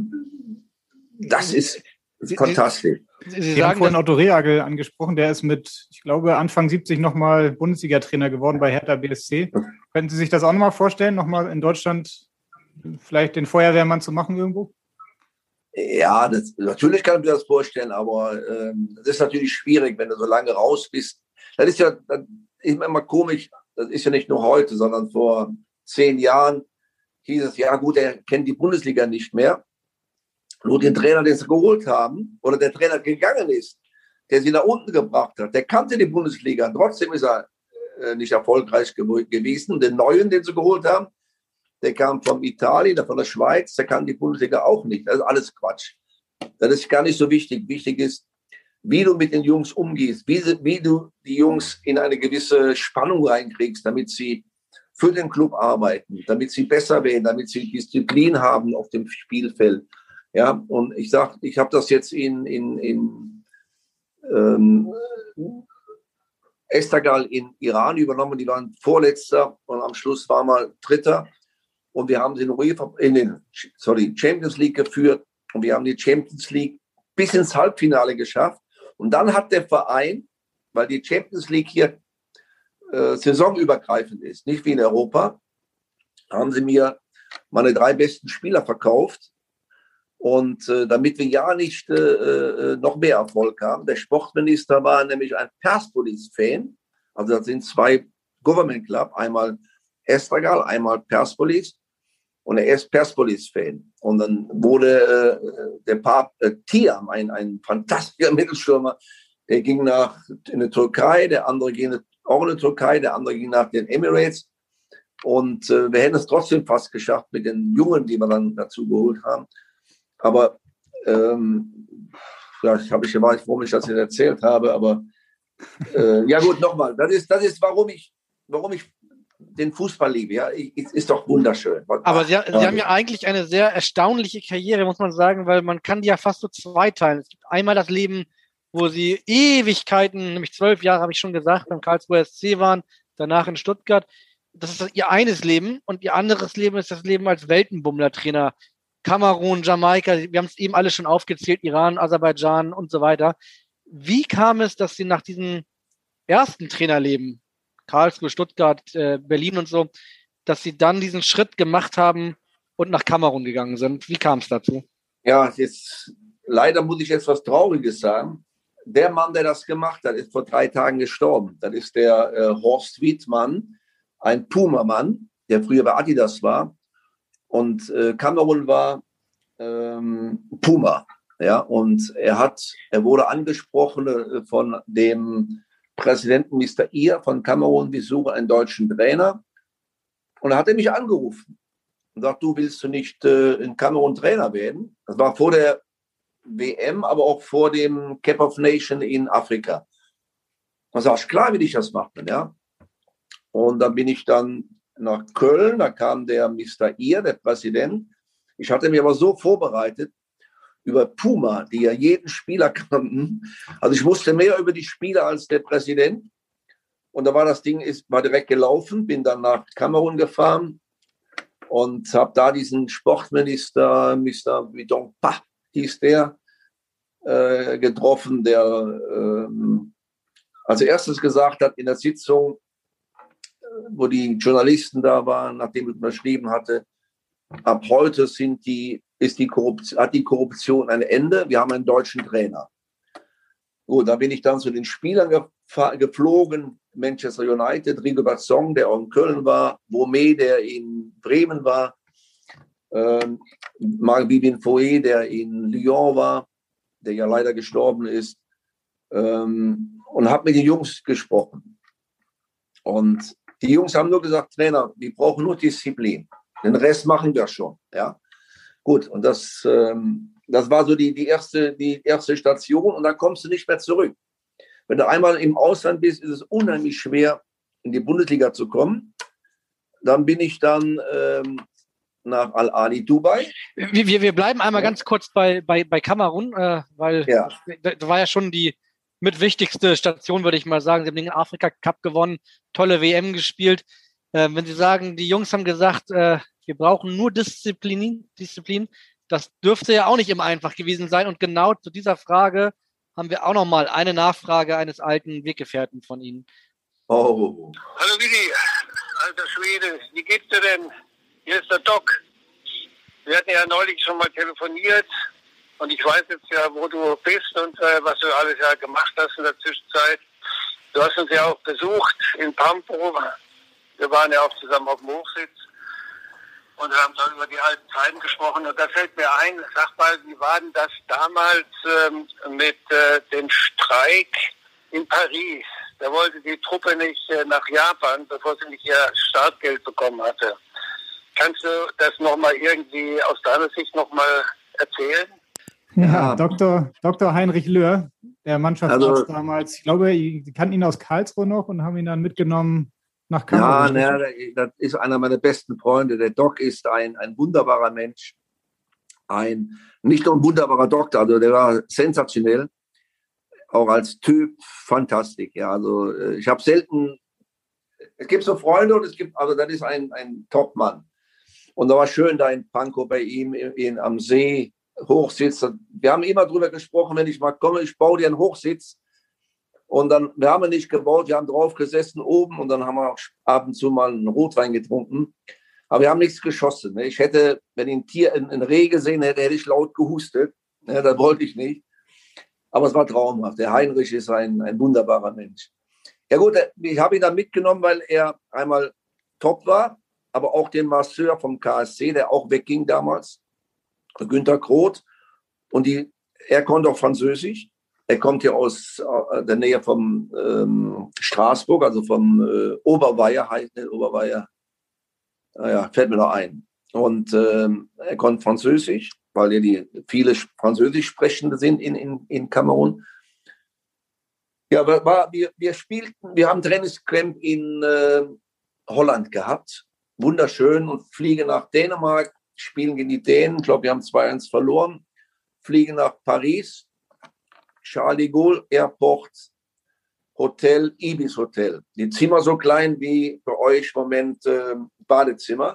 [SPEAKER 5] das ist Sie, fantastisch.
[SPEAKER 2] Sie, Sie, Sie haben vorhin Otto Rehagel angesprochen, der ist mit, ich glaube, Anfang 70 nochmal Bundesliga-Trainer geworden bei Hertha BSC. Könnten Sie sich das auch nochmal vorstellen, nochmal in Deutschland vielleicht den Feuerwehrmann zu machen irgendwo?
[SPEAKER 5] Ja, das, natürlich kann ich mir das vorstellen, aber ähm, das ist natürlich schwierig, wenn du so lange raus bist. Das ist ja das ist immer komisch, das ist ja nicht nur heute, sondern vor zehn Jahren hieß es, ja gut, er kennt die Bundesliga nicht mehr. Nur den Trainer, den sie geholt haben, oder der Trainer gegangen ist, der sie nach unten gebracht hat, der kannte die Bundesliga. Trotzdem ist er nicht erfolgreich gewesen. Den neuen, den sie geholt haben, der kam von Italien, der von der Schweiz, der kann die Bundesliga auch nicht. Das ist alles Quatsch. Das ist gar nicht so wichtig. Wichtig ist, wie du mit den Jungs umgehst, wie, wie du die Jungs in eine gewisse Spannung reinkriegst, damit sie für den Club arbeiten, damit sie besser werden, damit sie Disziplin haben auf dem Spielfeld. Ja, und ich sage, ich habe das jetzt in, in, in ähm, Estagal in Iran übernommen. Die waren Vorletzter und am Schluss war mal Dritter. Und wir haben den UEFA, in den sorry, Champions League geführt und wir haben die Champions League bis ins Halbfinale geschafft. Und dann hat der Verein, weil die Champions League hier äh, saisonübergreifend ist, nicht wie in Europa, haben sie mir meine drei besten Spieler verkauft. Und äh, damit wir ja nicht äh, äh, noch mehr Erfolg haben, der Sportminister war nämlich ein Persepolis-Fan. Also das sind zwei Government Club, einmal Estragal, einmal Persepolis. Und er ist Persepolis-Fan. Und dann wurde äh, der Papst äh, Tiam, ein, ein fantastischer Mittelstürmer, der ging nach in die Türkei, der andere ging auch in der Türkei, der andere ging nach den Emirates. Und äh, wir hätten es trotzdem fast geschafft mit den Jungen, die wir dann dazu geholt haben. Aber ähm, ja, ich habe ich war ich froh, ich das jetzt erzählt habe, aber äh, ja gut, nochmal, das ist, das ist, warum ich, warum ich den Fußball liebe. Ja, ich, ist doch wunderschön.
[SPEAKER 3] Aber Sie, Sie haben ja eigentlich eine sehr erstaunliche Karriere, muss man sagen, weil man kann die ja fast so zweiteilen. Es gibt einmal das Leben wo sie Ewigkeiten, nämlich zwölf Jahre habe ich schon gesagt, beim Karlsruher SC waren, danach in Stuttgart. das ist ihr eines Leben und ihr anderes Leben ist das Leben als Weltenbummler-Trainer. Kamerun, Jamaika, wir haben es eben alle schon aufgezählt, Iran, Aserbaidschan und so weiter. Wie kam es, dass Sie nach diesem ersten Trainerleben, Karlsruhe, Stuttgart, äh, Berlin und so, dass Sie dann diesen Schritt gemacht haben und nach Kamerun gegangen sind? Wie kam es dazu?
[SPEAKER 5] Ja, jetzt leider muss ich jetzt was Trauriges sagen. Der Mann, der das gemacht hat, ist vor drei Tagen gestorben. Das ist der äh, Horst Wiedmann, ein Puma-Mann, der früher bei Adidas war. Und äh, Kamerun war ähm, Puma. Ja, und er hat, er wurde angesprochen äh, von dem Präsidenten Mr. Ir von Kamerun, wir suchen einen deutschen Trainer. Und er hat mich angerufen und sagt, du willst du nicht äh, in Kamerun Trainer werden? Das war vor der WM, aber auch vor dem Cap of Nation in Afrika. Und sag ich, klar will ich das machen, ja. Und dann bin ich dann nach Köln, da kam der Mr. Ir, der Präsident. Ich hatte mich aber so vorbereitet über Puma, die ja jeden Spieler kannten. Also ich wusste mehr über die Spieler als der Präsident. Und da war das Ding, ist, war direkt gelaufen, bin dann nach Kamerun gefahren und habe da diesen Sportminister, Mr. Vidonpa hieß der, äh, getroffen, der äh, als erstes gesagt hat in der Sitzung, wo die Journalisten da waren, nachdem ich unterschrieben hatte, ab heute sind die, ist die Korruption, hat die Korruption ein Ende. Wir haben einen deutschen Trainer. Gut, da bin ich dann zu den Spielern geflogen. Manchester United, Rigobert Song, der auch in Köln war, Wome, der in Bremen war, ähm, Marc-Vivien Foe, der in Lyon war, der ja leider gestorben ist, ähm, und habe mit den Jungs gesprochen. Und die Jungs haben nur gesagt, Trainer, wir brauchen nur Disziplin. Den Rest machen wir schon. Ja, gut. Und das, ähm, das war so die, die, erste, die erste Station. Und dann kommst du nicht mehr zurück. Wenn du einmal im Ausland bist, ist es unheimlich schwer, in die Bundesliga zu kommen. Dann bin ich dann ähm, nach Al-Ali Dubai.
[SPEAKER 3] Wir, wir bleiben einmal ja. ganz kurz bei, bei, bei Kamerun, äh, weil ja. das war ja schon die, mit wichtigste Station, würde ich mal sagen. Sie haben den Afrika Cup gewonnen, tolle WM gespielt. Äh, wenn Sie sagen, die Jungs haben gesagt, äh, wir brauchen nur Disziplin, Disziplin, das dürfte ja auch nicht immer einfach gewesen sein. Und genau zu dieser Frage haben wir auch noch mal eine Nachfrage eines alten Weggefährten von Ihnen.
[SPEAKER 8] Oh. Hallo Willi, alter Schwede, wie geht's dir denn? Hier ist der Doc. Wir hatten ja neulich schon mal telefoniert und ich weiß jetzt ja, wo du bist und äh, was du alles ja gemacht hast in der Zwischenzeit. Du hast uns ja auch besucht in Pampo. Wir waren ja auch zusammen auf dem Hochsitz und haben dann über die alten Zeiten gesprochen. Und da fällt mir ein, sag mal, wie war denn das damals ähm, mit äh, dem Streik in Paris? Da wollte die Truppe nicht äh, nach Japan, bevor sie nicht ihr Startgeld bekommen hatte. Kannst du das nochmal irgendwie aus deiner Sicht nochmal erzählen?
[SPEAKER 2] Ja, Dr. Dr. Heinrich Löhr, der Mannschaftsarzt also, damals. Ich glaube, die kannten ihn aus Karlsruhe noch und haben ihn dann mitgenommen nach Kamerun.
[SPEAKER 5] Ja, ne, das ist einer meiner besten Freunde. Der Doc ist ein, ein wunderbarer Mensch. Ein, nicht nur ein wunderbarer Doktor, also der war sensationell. Auch als Typ fantastisch. Ja, also äh, ich habe selten, es gibt so Freunde und es gibt, also das ist ein, ein Top-Mann. Und da war schön da in Pankow bei ihm in, in, am See Hochsitz. Wir haben immer darüber gesprochen, wenn ich mal komme, ich baue dir einen Hochsitz. Und dann, wir haben ihn nicht gebaut, wir haben drauf gesessen oben und dann haben wir auch ab und zu mal einen Rotwein getrunken. Aber wir haben nichts geschossen. Ne? Ich hätte, wenn ich ein Tier, ein, ein Reh gesehen hätte, hätte ich laut gehustet. Ne? Das wollte ich nicht. Aber es war traumhaft. Der Heinrich ist ein, ein wunderbarer Mensch. Ja gut, ich habe ihn dann mitgenommen, weil er einmal top war, aber auch den Masseur vom KSC, der auch wegging damals. Günter Groth. Und die, er konnte auch Französisch. Er kommt ja aus äh, der Nähe vom ähm, Straßburg, also vom äh, Oberweier, heißt nicht Oberweier. Naja, fällt mir noch ein. Und ähm, er konnte Französisch, weil ja die viele Französisch Sprechende sind in, in, in Kamerun. Ja, war, wir, wir spielten, wir haben Trainingscamp in äh, Holland gehabt. Wunderschön und fliege nach Dänemark spielen gegen die Dänen. Ich glaube, wir haben 2-1 verloren. Fliegen nach Paris, Charles de Gaulle Airport, Hotel, Ibis Hotel. Die Zimmer so klein wie bei euch im Moment äh, Badezimmer.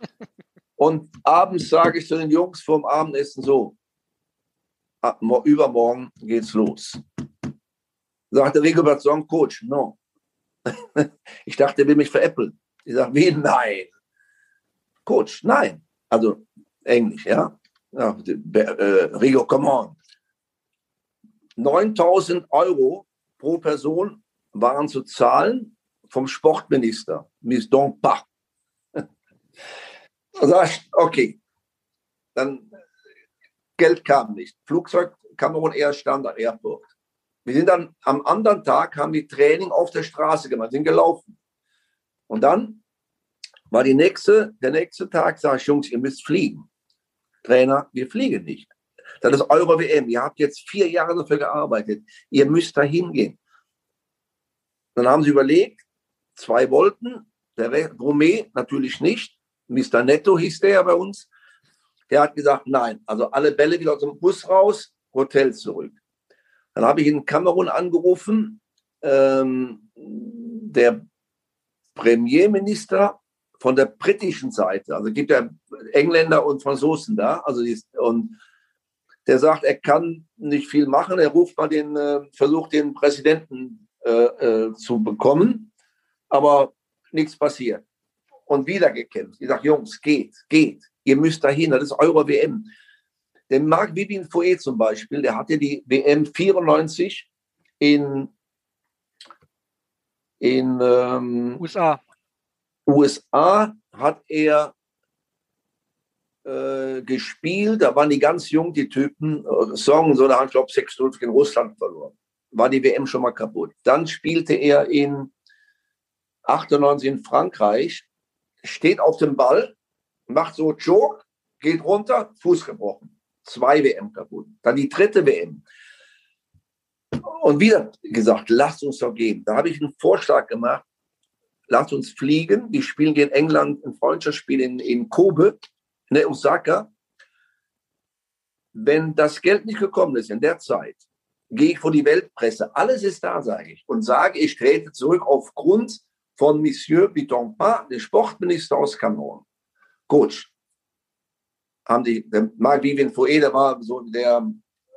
[SPEAKER 5] Und abends sage ich zu den Jungs vorm Abendessen so, ab, übermorgen geht's los. Sagte Rigobert Song, Coach, no. ich dachte, er will mich veräppeln. Ich sage, wie? Nein. Coach, nein. Also Englisch, ja. ja äh, Rigo, come on. 9000 Euro pro Person waren zu zahlen vom Sportminister, Miss Donpa. okay, dann Geld kam nicht. Flugzeug Kamerun Air Standard Airport. Wir sind dann am anderen Tag, haben wir Training auf der Straße gemacht, sind gelaufen. Und dann war die nächste, der nächste Tag, sage ich, Jungs, ihr müsst fliegen. Trainer, wir fliegen nicht. Das ist eure WM. Ihr habt jetzt vier Jahre dafür gearbeitet. Ihr müsst da hingehen. Dann haben sie überlegt, zwei wollten, der Gourmet natürlich nicht. Mr. Netto hieß der ja bei uns. Der hat gesagt, nein, also alle Bälle wieder aus dem Bus raus, Hotel zurück. Dann habe ich in Kamerun angerufen, ähm, der Premierminister von der britischen Seite, also gibt ja Engländer und Franzosen da, also die, und der sagt, er kann nicht viel machen. Er ruft mal den, äh, versucht den Präsidenten äh, äh, zu bekommen, aber nichts passiert. Und wieder gekämpft. Ich sage, Jungs, geht, geht. Ihr müsst dahin, das ist eure WM. Der Marc Vivien Fouet zum Beispiel, der hatte die WM 94 in, in ähm,
[SPEAKER 3] USA.
[SPEAKER 5] USA hat er äh, gespielt, da waren die ganz jung, die Typen, äh, Song, so, da haben, ich glaube, 6-0 in Russland verloren. War die WM schon mal kaputt. Dann spielte er in 98 in Frankreich, steht auf dem Ball, macht so Joke, geht runter, Fuß gebrochen. Zwei WM kaputt. Dann die dritte WM. Und wieder gesagt, lasst uns doch gehen. Da habe ich einen Vorschlag gemacht, lasst uns fliegen. Die spielen gegen England ein Freundschaftsspiel in, in Kobe in Osaka, wenn das Geld nicht gekommen ist in der Zeit, gehe ich vor die Weltpresse, alles ist da, sage ich, und sage, ich trete zurück aufgrund von Monsieur Bitonpa, dem Sportminister aus Kamerun. Coach, haben die, der Marc Vivien Fouet, war so der,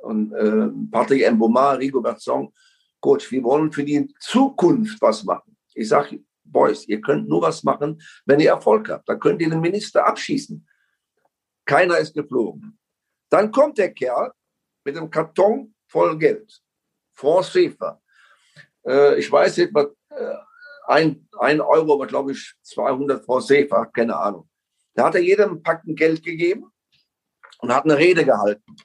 [SPEAKER 5] und äh, Patrick Mboma, Rigo Berzong, Coach, wir wollen für die Zukunft was machen. Ich sage, Boys, ihr könnt nur was machen, wenn ihr Erfolg habt. Dann könnt ihr den Minister abschießen. Keiner ist geflogen. Dann kommt der Kerl mit einem Karton voll Geld. Franz Schäfer. Äh, ich weiß nicht, was, äh, ein, ein Euro, aber glaube ich 200 Franc Schäfer, keine Ahnung. Da hat er jedem Packen Geld gegeben und hat eine Rede gehalten.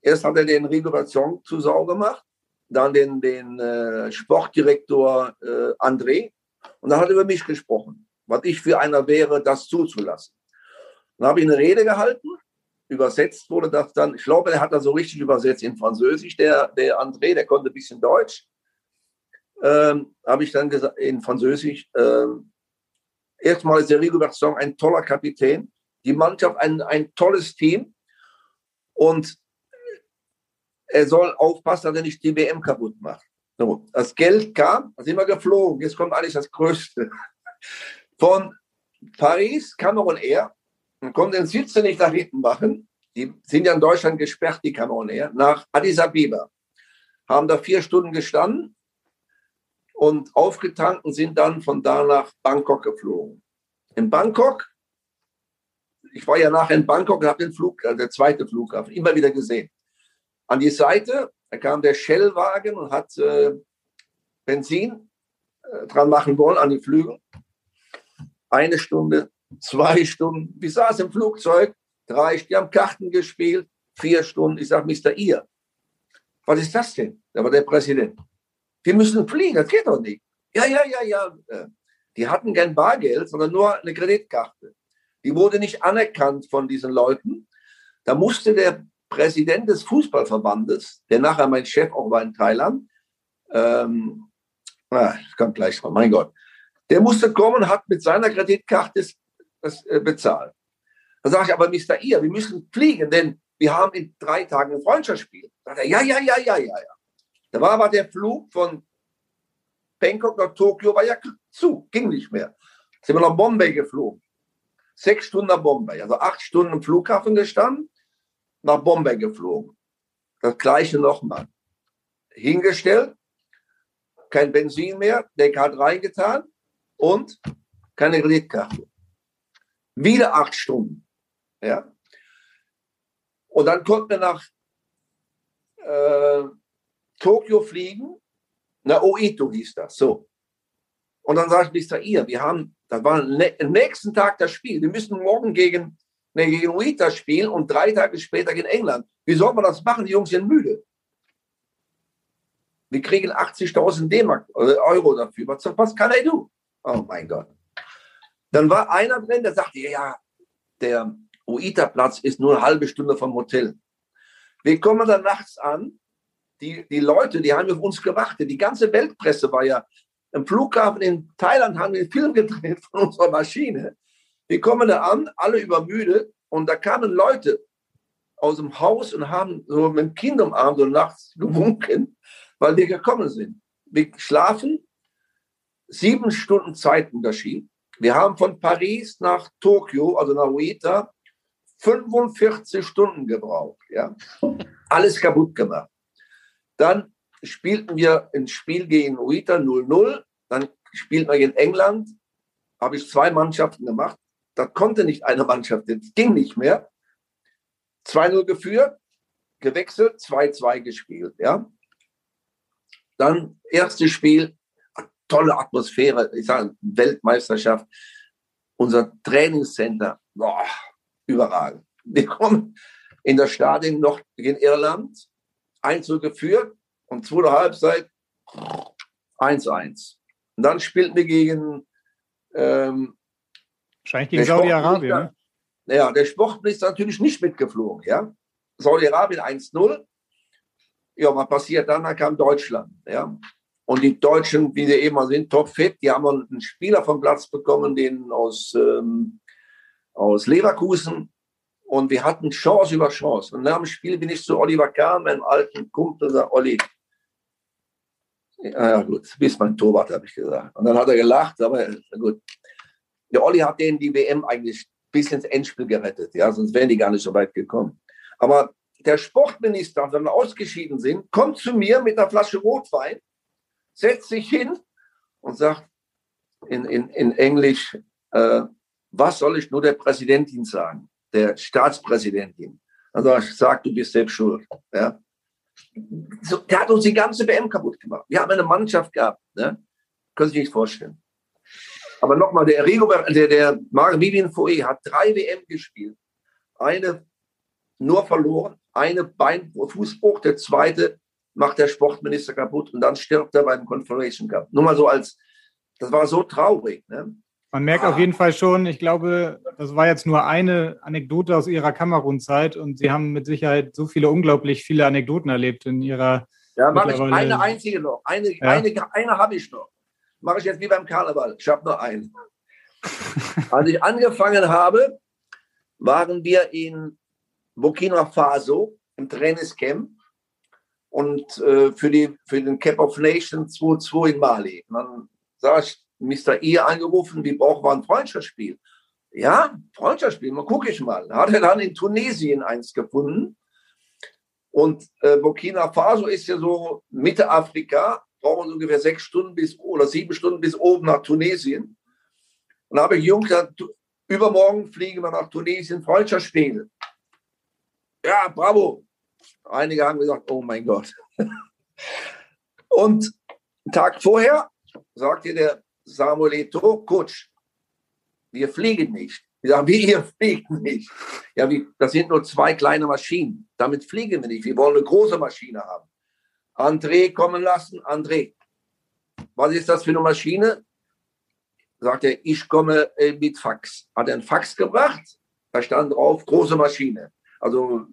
[SPEAKER 5] Erst hat er den Regulation zu Sau gemacht, dann den, den äh, Sportdirektor äh, André und dann hat er über mich gesprochen, was ich für einer wäre, das zuzulassen. Dann habe ich eine Rede gehalten. Übersetzt wurde das dann, ich glaube, er hat das so richtig übersetzt in Französisch, der, der André, der konnte ein bisschen Deutsch. Ähm, habe ich dann gesagt, in Französisch, ähm, erstmal ist der Rigobert Song ein toller Kapitän, die Mannschaft ein, ein tolles Team und er soll aufpassen, dass er nicht die WM kaputt macht. So, das Geld kam, sind wir geflogen. Jetzt kommt eigentlich das Größte. Von Paris, Kamerun Air, man konnte den Sitze nicht nach hinten machen. Die sind ja in Deutschland gesperrt, die Kanonen, nach Addis Abeba. Haben da vier Stunden gestanden und aufgetankt und sind dann von da nach Bangkok geflogen. In Bangkok, ich war ja nachher in Bangkok und habe den Flug, also der zweite Flughafen, immer wieder gesehen. An die Seite, da kam der Shell-Wagen und hat äh, Benzin äh, dran machen wollen an die Flügel. Eine Stunde, zwei Stunden. Wir saßen im Flugzeug, drei, die haben Karten gespielt, vier Stunden. Ich sage, Mr. Ihr, was ist das denn? Da war der Präsident. Wir müssen fliegen, das geht doch nicht. Ja, ja, ja, ja. Äh, die hatten kein Bargeld, sondern nur eine Kreditkarte. Die wurde nicht anerkannt von diesen Leuten. Da musste der Präsident des Fußballverbandes, der nachher mein Chef auch war in Thailand, ähm, ah, kann gleich drauf, mein Gott, der musste kommen hat mit seiner Kreditkarte das äh, bezahlen. Da sage ich aber, Mr. Ihr, wir müssen fliegen, denn wir haben in drei Tagen ein Freundschaftsspiel. Sagt er, ja, ja, ja, ja, ja, ja. Da war aber der Flug von Bangkok nach Tokio war ja zu, ging nicht mehr. Sind wir nach Bombay geflogen. Sechs Stunden nach Bombay, also acht Stunden im Flughafen gestanden, nach Bombay geflogen. Das gleiche nochmal. Hingestellt, kein Benzin mehr, der hat reingetan und keine Kreditkarte. Wieder acht Stunden. Ja. Und dann konnten wir nach äh, Tokio fliegen. Na, Oito hieß das. So. Und dann sagte ich, Mr. Ihr, wir haben, das war am nächsten Tag das Spiel. Wir müssen morgen gegen, gegen Oita spielen und drei Tage später gegen England. Wie soll man das machen? Die Jungs sind müde. Wir kriegen 80.000 D-Mark, äh, Euro dafür. Was, was kann er tun? Oh mein Gott. Dann war einer drin, der sagte, ja, der Oita-Platz ist nur eine halbe Stunde vom Hotel. Wir kommen dann nachts an. Die, die Leute, die haben auf uns gewartet. Die ganze Weltpresse war ja im Flughafen in Thailand, haben wir Film gedreht von unserer Maschine. Wir kommen da an, alle übermüdet. Und da kamen Leute aus dem Haus und haben so mit dem Kind umarmt und nachts gewunken, weil wir gekommen sind. Wir schlafen sieben Stunden Zeitunterschied. Wir haben von Paris nach Tokio, also nach Uita, 45 Stunden gebraucht. Ja? Alles kaputt gemacht. Dann spielten wir ein Spiel gegen Uita 0-0. Dann spielten wir gegen England. Habe ich zwei Mannschaften gemacht. Das konnte nicht eine Mannschaft, das ging nicht mehr. 2-0 geführt, gewechselt, 2-2 gespielt. Ja? Dann erstes Spiel, tolle Atmosphäre, ich sage Weltmeisterschaft, unser Trainingscenter, boah, überragend. Wir kommen in das Stadion noch in Irland, 1 geführt und zweite Halbzeit 1-1. Und dann spielten wir gegen ähm,
[SPEAKER 2] Wahrscheinlich gegen Saudi-Arabien. Ne?
[SPEAKER 5] Ja, der Sportminister natürlich nicht mitgeflogen. Ja? Saudi-Arabien 1-0. Ja, was passiert dann? Dann kam Deutschland. Ja? Und die Deutschen, wie sie eben sind, topfit. Die haben einen Spieler vom Platz bekommen, den aus, ähm, aus Leverkusen. Und wir hatten Chance über Chance. Und nach dem Spiel bin ich zu Oliver Kahn, meinem alten Kumpel, und sage, Olli, ja gut, bis mein Torwart, habe ich gesagt. Und dann hat er gelacht, aber gut. Der Olli hat denen die WM eigentlich bis ins Endspiel gerettet, ja, sonst wären die gar nicht so weit gekommen. Aber der Sportminister, wenn wir ausgeschieden sind, kommt zu mir mit einer Flasche Rotwein setzt sich hin und sagt in, in, in Englisch, äh, was soll ich nur der Präsidentin sagen, der Staatspräsidentin? Also ich sage, du bist selbst schuld. Ja? So, der hat uns die ganze WM kaputt gemacht. Wir haben eine Mannschaft gehabt, ne? können Sie sich nicht vorstellen. Aber nochmal, der Rigo, der, der Marc-Vivien Foe hat drei WM gespielt. Eine nur verloren, eine Bein, Fußbruch, der zweite macht der Sportminister kaputt und dann stirbt er beim Confederation Cup. Nur mal so als, das war so traurig. Ne?
[SPEAKER 2] Man merkt ah. auf jeden Fall schon, ich glaube, das war jetzt nur eine Anekdote aus Ihrer Kamerun-Zeit und Sie haben mit Sicherheit so viele, unglaublich viele Anekdoten erlebt in Ihrer.
[SPEAKER 5] Ja, mache ich eine einzige noch. Eine, ja. eine, eine habe ich noch. Mache ich jetzt wie beim Karneval. Ich habe nur eine. Als ich angefangen habe, waren wir in Burkina Faso im Trainingscamp und äh, für, die, für den Cap of Nations 2-2 in Mali. Und dann sah ich Mr. E angerufen, wir brauchen ein Freundschaftsspiel. Ja, Freundschaftsspiel, mal gucke ich mal. Hat er dann in Tunesien eins gefunden. Und äh, Burkina Faso ist ja so Mitte Afrika, brauchen ungefähr sechs Stunden bis oder sieben Stunden bis oben nach Tunesien. Und habe ich Jungs gesagt, übermorgen fliegen wir nach Tunesien, Freundschaftsspiel. Ja, bravo. Einige haben gesagt, oh mein Gott. Und Tag vorher sagte der Samuel Eto'o, Coach, wir fliegen nicht. Wir sagen, wie ihr fliegt nicht? Ja, wie, das sind nur zwei kleine Maschinen. Damit fliegen wir nicht. Wir wollen eine große Maschine haben. André kommen lassen. André, was ist das für eine Maschine? Sagt er, ich komme äh, mit Fax. Hat er einen Fax gebracht? Da stand drauf, große Maschine. Also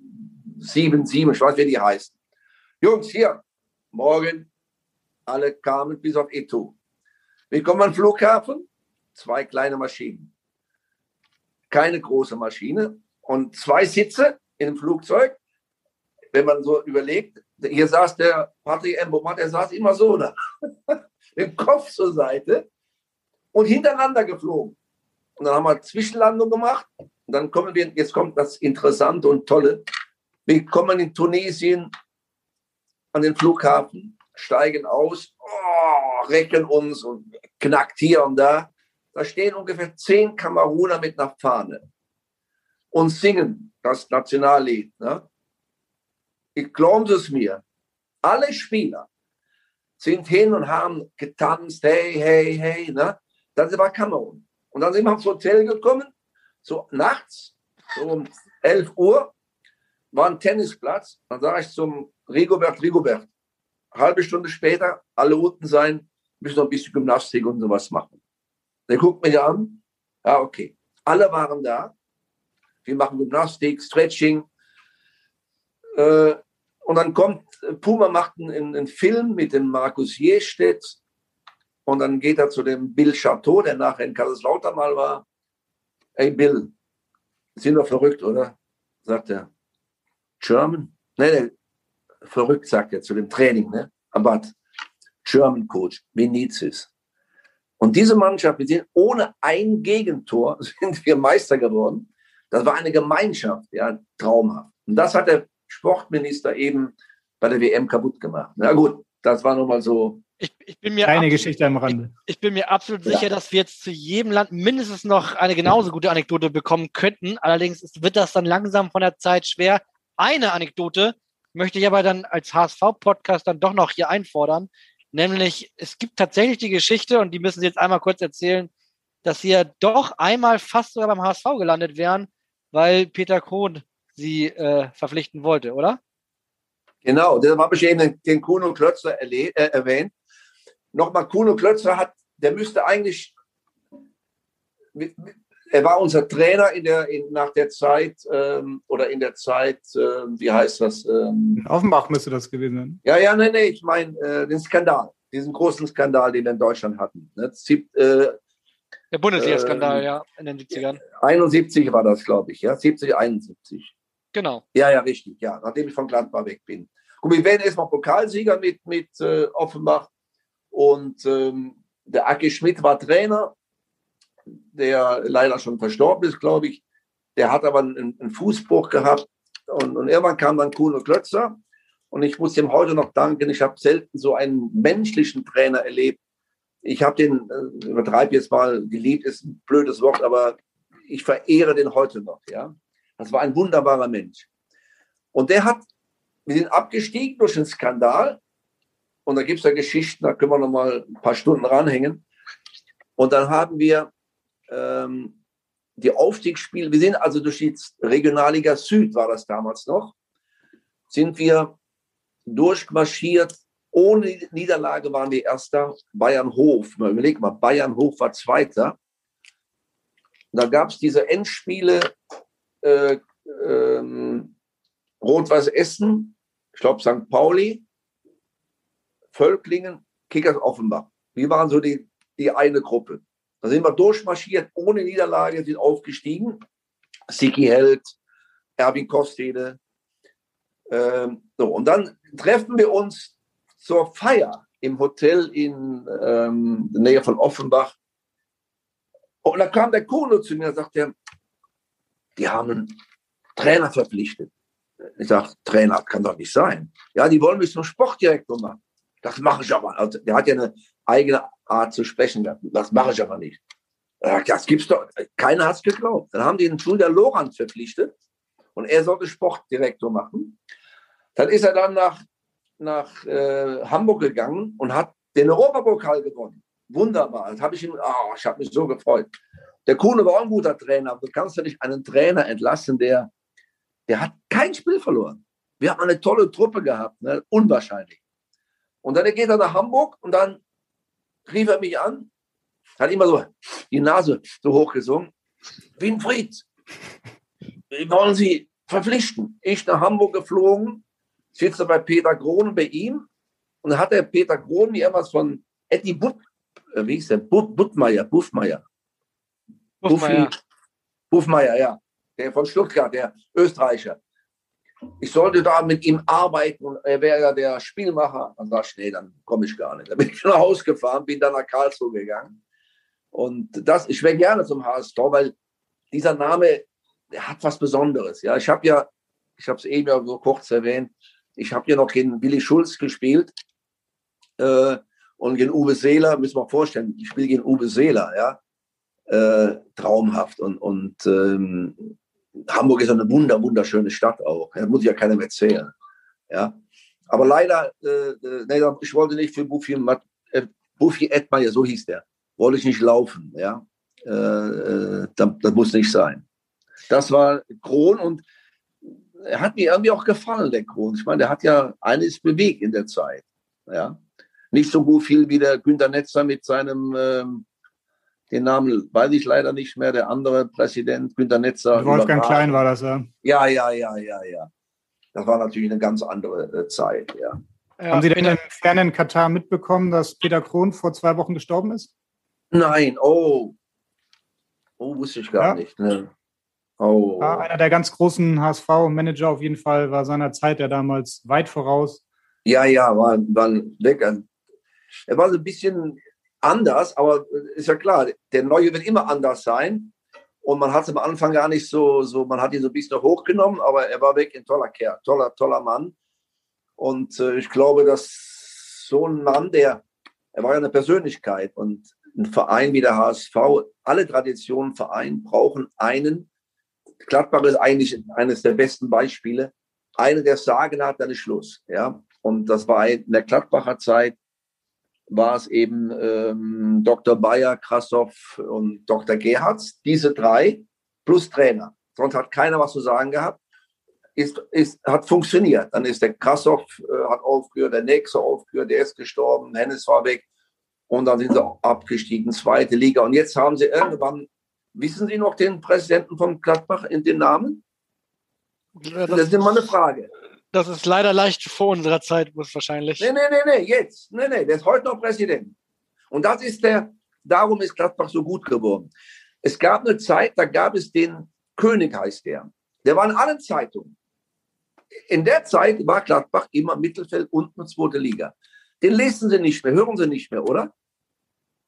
[SPEAKER 5] sieben, sieben, ich weiß, wie die heißen. Jungs, hier, morgen, alle kamen bis auf Eto. Wir kommen am Flughafen, zwei kleine Maschinen. Keine große Maschine und zwei Sitze in dem Flugzeug. Wenn man so überlegt, hier saß der Patrick Embomat, der saß immer so da, dem Kopf zur Seite und hintereinander geflogen. Und dann haben wir Zwischenlandung gemacht. Und dann kommen wir, jetzt kommt das Interessante und Tolle. Wir kommen in Tunesien an den Flughafen, steigen aus, oh, recken uns und knackt hier und da. Da stehen ungefähr zehn Kameruner mit einer Fahne und singen das Nationallied. Ne? Ich glaube es mir. Alle Spieler sind hin und haben getanzt, hey, hey, hey. Ne? Das war Kamerun. Und dann sind wir ins Hotel gekommen, so nachts, so um 11 Uhr, war ein Tennisplatz. Dann sage ich zum Rigobert, Rigobert, halbe Stunde später, alle unten sein, müssen noch ein bisschen Gymnastik und sowas machen. Der guckt mich an, ja, okay. Alle waren da. Wir machen Gymnastik, Stretching. Äh, und dann kommt, Puma macht einen, einen Film mit dem Markus Jestedt und dann geht er zu dem Bill Chateau, der nachher in Kaiserslautern mal war. Hey Bill, sind wir verrückt, oder? Sagt er. German? Nee, nee, verrückt, sagt er zu dem Training, ne? Aber German Coach, Vinicius. Und diese Mannschaft, wir sind ohne ein Gegentor, sind wir Meister geworden. Das war eine Gemeinschaft, ja, traumhaft. Und das hat der Sportminister eben bei der WM kaputt gemacht. Na gut, das war nochmal so
[SPEAKER 3] ich, ich bin mir
[SPEAKER 2] Eine Geschichte am Rande.
[SPEAKER 3] Ich, ich bin mir absolut sicher, dass wir jetzt zu jedem Land mindestens noch eine genauso gute Anekdote bekommen könnten. Allerdings ist, wird das dann langsam von der Zeit schwer. Eine Anekdote möchte ich aber dann als HSV-Podcast dann doch noch hier einfordern. Nämlich, es gibt tatsächlich die Geschichte, und die müssen Sie jetzt einmal kurz erzählen, dass Sie ja doch einmal fast sogar beim HSV gelandet wären, weil Peter Krohn Sie äh, verpflichten wollte, oder?
[SPEAKER 5] Genau, deshalb habe ich eben den, Kuno Klötzler äh, erwähnt nochmal, Kuno Klötzler hat, der müsste eigentlich, er war unser Trainer in der, in, nach der Zeit ähm, oder in der Zeit, äh, wie heißt das? Ähm,
[SPEAKER 2] in Offenbach müsste das gewesen sein.
[SPEAKER 5] Ja, ja, nee, nee, ich meine äh, den Skandal, diesen großen Skandal, den wir in Deutschland hatten. Ne? Äh,
[SPEAKER 3] der Bundesliga-Skandal, äh, ja, in den 70ern.
[SPEAKER 5] 71 war das, glaube ich, ja, 70, 71.
[SPEAKER 3] Genau.
[SPEAKER 5] Ja, ja, richtig, ja, nachdem ich von Gladbach weg bin. Gut, wir werden erstmal Pokalsieger mit, mit äh, Offenbach und ähm, der Aki Schmidt war Trainer, der leider schon verstorben ist, glaube ich. Der hat aber einen, einen Fußbruch gehabt. Und, und, irgendwann kam dann Kuno Klötzer. Und ich muss ihm heute noch danken. Ich habe selten so einen menschlichen Trainer erlebt. Ich habe den, äh, übertreibe jetzt mal, geliebt ist ein blödes Wort, aber ich verehre den heute noch. Ja, Das war ein wunderbarer Mensch. Und der hat, wir sind abgestiegen durch einen Skandal. Und da gibt es ja Geschichten, da können wir noch mal ein paar Stunden ranhängen. Und dann haben wir ähm, die Aufstiegsspiele, wir sind also durch die Regionalliga Süd, war das damals noch, sind wir durchmarschiert. Ohne Niederlage waren wir Erster. Bayern Hof, überleg mal, Bayern Hof war Zweiter. Da gab es diese Endspiele äh, ähm, Rot-Weiß Essen, ich glaube St. Pauli Völklingen, Kickers Offenbach. Wir waren so die, die eine Gruppe. Da sind wir durchmarschiert, ohne Niederlage, sind aufgestiegen. Siki Held, Erwin Kostede. Ähm, so, und dann treffen wir uns zur Feier im Hotel in ähm, der Nähe von Offenbach. Und da kam der Kuno zu mir und sagte, die haben Trainer verpflichtet. Ich sage, Trainer kann doch nicht sein. Ja, die wollen mich zum Sportdirektor machen. Das mache ich aber. Also, der hat ja eine eigene Art zu sprechen. Das mache ich aber nicht. Das gibt's doch. Keiner hat es geglaubt. Dann haben die den Julia Lorand verpflichtet und er sollte Sportdirektor machen. Dann ist er dann nach, nach äh, Hamburg gegangen und hat den Europapokal gewonnen. Wunderbar. Das habe ich oh, ich habe mich so gefreut. Der Kuhne war auch ein guter Trainer, aber du kannst ja nicht einen Trainer entlassen, der, der hat kein Spiel verloren. Wir haben eine tolle Truppe gehabt, ne? unwahrscheinlich. Und dann geht er nach Hamburg und dann rief er mich an, hat immer so die Nase so hochgesungen. Winfried, wie wollen Sie verpflichten? Ich nach Hamburg geflogen, sitze bei Peter Krohn bei ihm und dann hat der Peter Krohn mir etwas von Eddie Butt, äh, wie hieß der? But, Buttmeier, Buffmeier. Buffmeier, ja. Der von Stuttgart, der Österreicher. ich sollte da mit ihm arbeiten und er wäre ja der Spielmacher. Dann sag ich, nee, dann komme ich gar nicht. Dann bin ich nach Hause gefahren, bin dann nach Karlsruhe gegangen. Und das, ich wäre gerne zum HSV, weil dieser Name, der hat was Besonderes. Ja, ich habe ja, ich habe es eben ja so kurz erwähnt, ich habe ja noch gegen Willi Schulz gespielt äh, und gegen Uwe Seeler, müssen wir vorstellen, ich spiele gegen Uwe Seeler, ja, äh, traumhaft und, und ähm, Hamburg ist eine wunder, wunderschöne Stadt auch. Das muss ich ja keinem erzählen. Ja. Aber leider, äh, äh nee, ich wollte nicht für Buffy, äh, Buffy Edmeier, so hieß der, wollte ich nicht laufen. Ja. Äh, äh, das, das muss nicht sein. Das war Kron und er hat mir irgendwie auch gefallen, der Kron. Ich meine, der hat ja eines bewegt in der Zeit. Ja. Nicht so gut viel wie der Günter Netzer mit seinem ähm, den Namen weiß ich leider nicht mehr, der andere Präsident, Günter Netzer.
[SPEAKER 2] Wolfgang Klein war das, ja.
[SPEAKER 5] Ja, ja, ja, ja, ja. Das war natürlich eine ganz andere äh, Zeit, ja.
[SPEAKER 2] ja. Haben Sie denn im fernen Katar mitbekommen, dass Peter Krohn vor zwei Wochen gestorben ist?
[SPEAKER 5] Nein, oh. Oh, wusste ich gar ja. nicht. Ne?
[SPEAKER 2] Oh. War einer der ganz großen HSV-Manager auf jeden Fall, war seiner Zeit ja damals weit voraus.
[SPEAKER 5] Ja, ja, war, war weg. Er war so ein bisschen anders, aber ist ja klar, der Neue wird immer anders sein. Und man hat es am Anfang gar nicht so, so, man hat ihn so ein bisschen hochgenommen, aber er war wirklich ein toller Kerl, toller, toller Mann. Und äh, ich glaube, dass so ein Mann, der, er war ja eine Persönlichkeit und ein Verein wie der HSV, alle Traditionen Verein brauchen einen. Gladbach ist eigentlich eines der besten Beispiele. Einer, der sagen hat, dann ist Schluss. Ja? Und das war in der Gladbacher Zeit war es eben ähm, Dr. Bayer, Krassoff und Dr. Gerhards, diese drei plus Trainer. Sonst hat keiner was zu sagen gehabt. Ist, ist, hat funktioniert. Dann ist der Krassoff äh, hat aufgehört, der Nächste aufgehört, der ist gestorben, Hennes war weg und dann sind sie abgestiegen, zweite Liga. Und jetzt haben sie irgendwann, wissen Sie noch den Präsidenten von Gladbach in den Namen? Das, das ist immer eine Frage.
[SPEAKER 3] Das ist leider leicht vor unserer Zeit, muss wahrscheinlich.
[SPEAKER 5] Nee, nee, nee, nee, jetzt. Nee, nee, der ist heute noch Präsident. Und das ist der, darum ist Gladbach so gut geworden. Es gab eine Zeit, da gab es den König, heißt der. Der war in allen Zeitungen. In der Zeit war Gladbach immer Mittelfeld unten zweite Liga. Den lesen Sie nicht mehr, hören Sie nicht mehr, oder?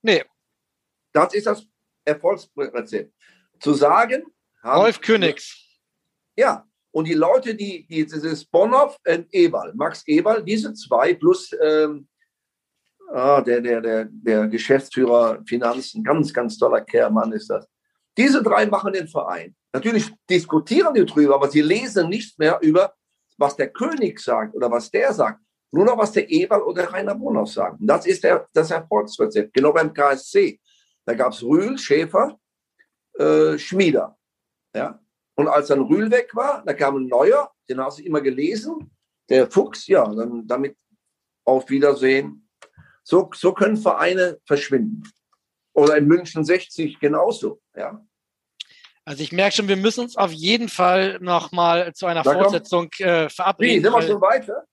[SPEAKER 3] Nee.
[SPEAKER 5] Das ist das Erfolgsrezept. Zu sagen.
[SPEAKER 3] Rolf Königs.
[SPEAKER 5] Ja, und die Leute, die, die dieses Bonhoff und Eberl, Max Eberl, diese zwei plus ähm, ah, der, der, der, der Geschäftsführer Finanzen, ganz, ganz toller Kerlmann ist das. Diese drei machen den Verein. Natürlich diskutieren die drüber, aber sie lesen nicht mehr über, was der König sagt oder was der sagt. Nur noch, was der Eberl oder Rainer Bonhoff sagt. Und das ist der, das Erfolgsrezept. Genau beim KSC. Da gab es Rühl, Schäfer, äh, Schmieder. Ja? Und als dann Rühl weg war, da kam ein neuer, den hast du immer gelesen, der Fuchs, ja, dann damit auf Wiedersehen. So, so können Vereine verschwinden. Oder in München 60 genauso, ja.
[SPEAKER 3] Also ich merke schon, wir müssen uns auf jeden Fall nochmal zu einer da Fortsetzung äh, verabreden. Wie,
[SPEAKER 5] sind wir schon weiter?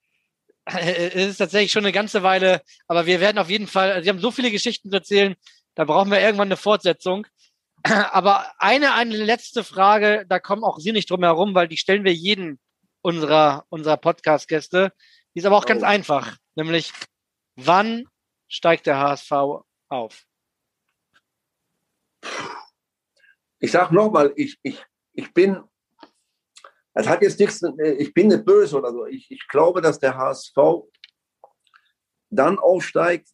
[SPEAKER 3] Es ist tatsächlich schon eine ganze Weile, aber wir werden auf jeden Fall, also Sie haben so viele Geschichten zu erzählen, da brauchen wir irgendwann eine Fortsetzung. Aber eine, eine letzte Frage, da kommen auch Sie nicht drum herum, weil die stellen wir jeden unserer, unserer Podcast-Gäste. Die ist aber auch oh. ganz einfach. Nämlich, wann steigt der HSV auf?
[SPEAKER 5] Ich sage nochmal, ich, ich, ich bin, das hat jetzt nichts, ich bin nicht böse oder so. Ich, ich glaube, dass der HSV dann aufsteigt,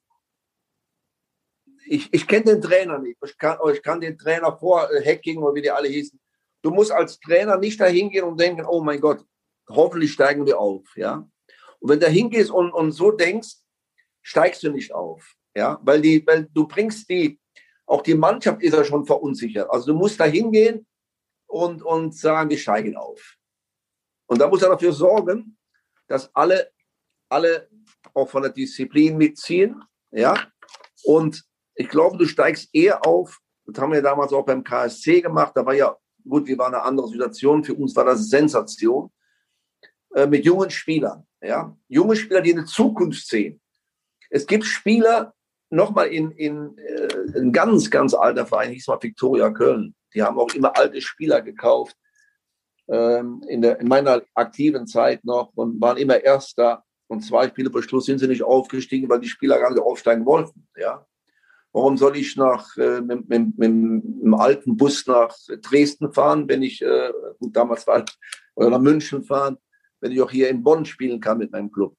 [SPEAKER 5] ich, ich kenne den Trainer nicht. Ich kann, ich kann den Trainer vor äh, Hacking oder wie die alle hießen. Du musst als Trainer nicht dahin gehen und denken, oh mein Gott, hoffentlich steigen wir auf. Ja? Und wenn du hingehst und, und so denkst, steigst du nicht auf. Ja? Weil, die, weil du bringst die, auch die Mannschaft ist ja schon verunsichert. Also du musst da hingehen und, und sagen, wir steigen auf. Und da muss er dafür sorgen, dass alle, alle auch von der Disziplin mitziehen. Ja? Und ich glaube, du steigst eher auf. Das haben wir damals auch beim KSC gemacht. Da war ja, gut, wir waren eine andere Situation. Für uns war das Sensation. Äh, mit jungen Spielern. Ja? Junge Spieler, die eine Zukunft sehen. Es gibt Spieler, nochmal in, in äh, ein ganz, ganz alter Verein, hieß mal Viktoria Köln. Die haben auch immer alte Spieler gekauft. ähm, in, der, in meiner aktiven Zeit noch und waren immer Erster. Und zwei Spiele vor Schluss sind sie nicht aufgestiegen, weil die Spieler gar nicht aufsteigen wollten. Ja? Warum soll ich nach, äh, mit, mit, mit, dem alten Bus nach Dresden fahren, wenn ich, äh, gut, damals war oder nach München fahren, wenn ich auch hier in Bonn spielen kann mit meinem Club?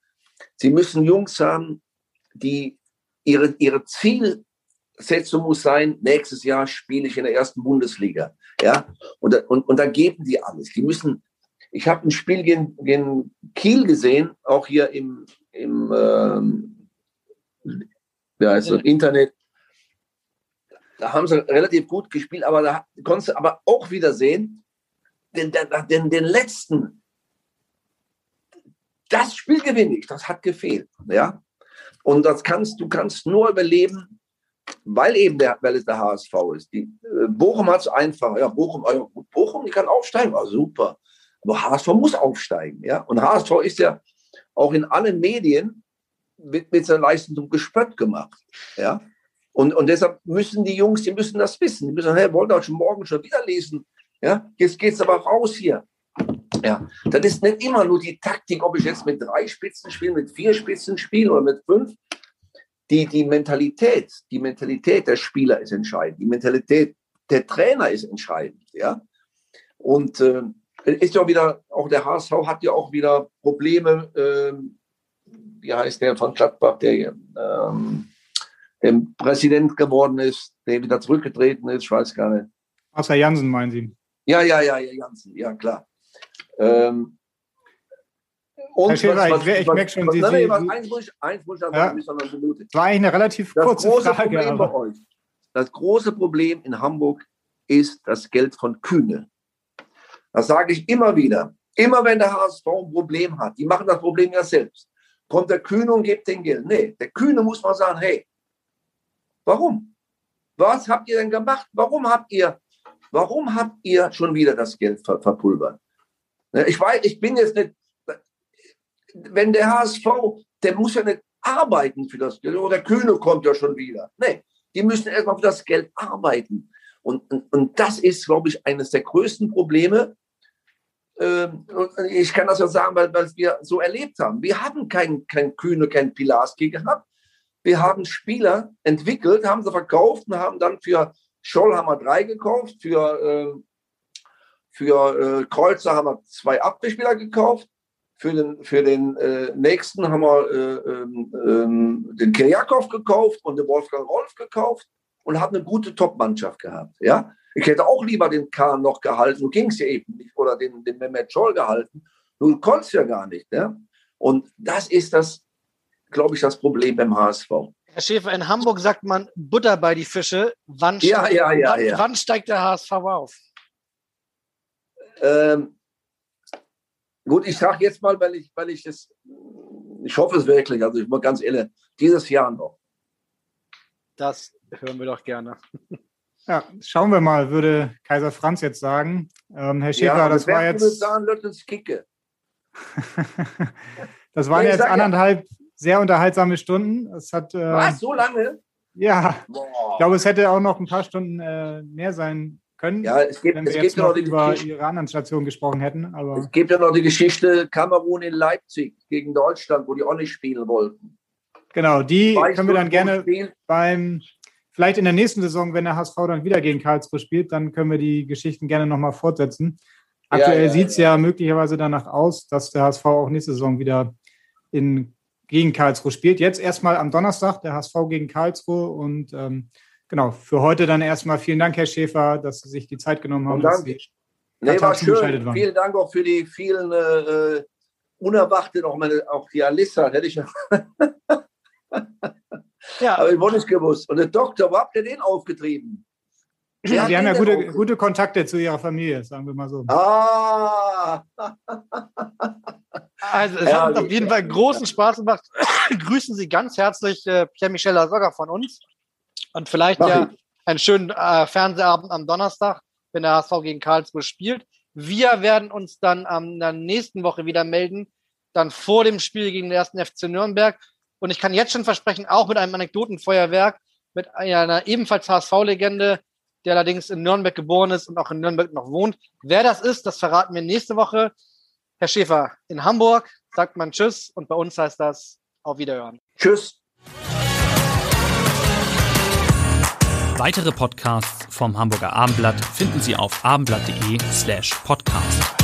[SPEAKER 5] Sie müssen Jungs haben, die ihre, ihre Zielsetzung muss sein, nächstes Jahr spiele ich in der ersten Bundesliga. Ja, und, und, und da geben die alles. Die müssen, ich habe ein Spiel gegen, gegen Kiel gesehen, auch hier im, im ähm, ja, also Internet. Da haben sie relativ gut gespielt, aber da konntest du aber auch wieder sehen, den, den, den letzten, das Spiel gewinne ich, das hat gefehlt. Ja? Und das kannst du kannst nur überleben, weil eben der, weil es der HSV ist. Die, äh, Bochum hat es einfach. Ja, Bochum, äh, Bochum, die kann aufsteigen, war super. Aber HSV muss aufsteigen. Ja? Und HSV ist ja auch in allen Medien mit, mit seiner Leistung gespött gemacht. Ja? Und, und deshalb müssen die Jungs, die müssen das wissen. Die müssen, hey, wollt ihr schon morgen schon wieder lesen? Ja? Jetzt geht's aber raus hier. Ja, das ist nicht immer nur die Taktik, ob ich jetzt mit drei Spitzen spiele, mit vier Spitzen spiele oder mit fünf. Die, die Mentalität, die Mentalität der Spieler ist entscheidend. Die Mentalität der Trainer ist entscheidend. Ja, und äh, ist ja wieder, auch der HSV hat ja auch wieder Probleme. Äh, wie heißt der von Gladbach, der, ähm, der Präsident geworden ist, der wieder zurückgetreten ist, ich weiß gar nicht.
[SPEAKER 2] Außer Jansen, meinen Sie?
[SPEAKER 5] Ja, ja, ja, ja, Jansen, ja, klar. Ähm,
[SPEAKER 2] und Herr Schäfer, was, was, ich, ich merke schon, Sie,
[SPEAKER 5] nein, nein, eins muss ich, eins muss ich ja,
[SPEAKER 2] eine Minute. Das war eigentlich eine relativ das kurze große Frage.
[SPEAKER 5] Problem bei euch, das große Problem in Hamburg ist das Geld von Kühne. Das sage ich immer wieder. Immer wenn der HSV ein Problem hat, die machen das Problem ja selbst, kommt der Kühne und gibt den Geld. Nee, der Kühne muss mal sagen, hey, warum? Was habt ihr denn gemacht? Warum habt ihr, warum habt ihr schon wieder das Geld ver verpulvert? Ne, ich weiß, ich bin jetzt nicht, wenn der HSV, der muss ja nicht arbeiten für das Geld, oder der Kühne kommt ja schon wieder. Nee, die müssen erstmal für das Geld arbeiten. Und, und, und das ist, glaube ich, eines der größten Probleme. Ähm, ich kann das ja sagen, weil, weil wir so erlebt haben. Wir haben keinen kein Kühne, keinen Pilarski gehabt. Wir haben Spieler entwickelt, haben sie verkauft und haben dann für Scholl haben drei gekauft, für äh, für äh, Kreuzer haben wir zwei Abwehrspieler gekauft. Für den, für den äh, nächsten haben wir äh, ähm, ähm, den Kirjakov gekauft und den Wolfgang Rolf gekauft und haben eine gute Top-Mannschaft gehabt. Ja? Ich hätte auch lieber den Kahn noch gehalten, ging es ja eben nicht, oder den, den Mehmet Scholl gehalten. Nun konnte es ja gar nicht. Ja? Und das ist das, glaube ich, das Problem beim HSV.
[SPEAKER 3] Herr Schäfer, in Hamburg sagt man Butter bei die Fische. Wann,
[SPEAKER 5] ja, steigt, ja, ja,
[SPEAKER 3] wann, wann steigt der HSV auf?
[SPEAKER 5] Ähm, gut, ich sage jetzt mal, weil ich, weil ich es, ich hoffe es wirklich, also ich muss ganz ehrlich, dieses Jahr noch.
[SPEAKER 3] Das hören wir doch gerne.
[SPEAKER 2] Ja, schauen wir mal, würde Kaiser Franz jetzt sagen. Ähm, Herr Schäfer, ja, das war jetzt.
[SPEAKER 5] Sagen, kicke.
[SPEAKER 2] das waren nee, jetzt anderthalb ja. Sehr unterhaltsame Stunden. Es hat, äh,
[SPEAKER 5] Was, so lange?
[SPEAKER 2] Ja, Boah. ich glaube, es hätte auch noch ein paar Stunden äh, mehr sein können.
[SPEAKER 5] Ja, es gibt,
[SPEAKER 2] wenn wir
[SPEAKER 5] es
[SPEAKER 2] jetzt
[SPEAKER 5] gibt noch
[SPEAKER 2] die über Ihre anderen Stationen gesprochen hätten. Aber
[SPEAKER 5] es gibt ja noch die Geschichte Kamerun in Leipzig gegen Deutschland, wo die auch nicht spielen wollten.
[SPEAKER 2] Genau, die weißt können wir dann gerne spielen? beim, vielleicht in der nächsten Saison, wenn der HSV dann wieder gegen Karlsruhe spielt, dann können wir die Geschichten gerne nochmal fortsetzen. Aktuell ja, ja, sieht es ja. ja möglicherweise danach aus, dass der HSV auch nächste Saison wieder in, gegen Karlsruhe spielt. Jetzt erstmal am Donnerstag der HSV gegen Karlsruhe und ähm, genau, für heute dann erstmal vielen Dank, Herr Schäfer, dass Sie sich die Zeit genommen haben.
[SPEAKER 5] Dass Sie nee, war schön. Waren. Vielen Dank auch für die vielen äh, unerwarteten, auch, meine, auch die Alissa, hätte ich ja. Aber ich wollte es gewusst. Und der Doktor, wo habt ihr den aufgetrieben?
[SPEAKER 2] Ja, wir haben ja gute, gute Kontakte zu Ihrer Familie, sagen wir mal so.
[SPEAKER 5] Ah!
[SPEAKER 3] Also, es ja, hat auf jeden Fall großen Spaß gemacht. Grüßen Sie ganz herzlich äh, Pierre-Michel Lasogga von uns. Und vielleicht Mach ja ich. einen schönen äh, Fernsehabend am Donnerstag, wenn der HSV gegen Karlsruhe spielt. Wir werden uns dann am der nächsten Woche wieder melden, dann vor dem Spiel gegen den ersten FC Nürnberg. Und ich kann jetzt schon versprechen, auch mit einem Anekdotenfeuerwerk, mit einer ebenfalls HSV-Legende, der allerdings in Nürnberg geboren ist und auch in Nürnberg noch wohnt. Wer das ist, das verraten wir nächste Woche. Herr Schäfer, in Hamburg sagt man Tschüss und bei uns heißt das Auf Wiederhören.
[SPEAKER 5] Tschüss.
[SPEAKER 1] Weitere Podcasts vom Hamburger Abendblatt finden Sie auf abendblatt.de slash podcast.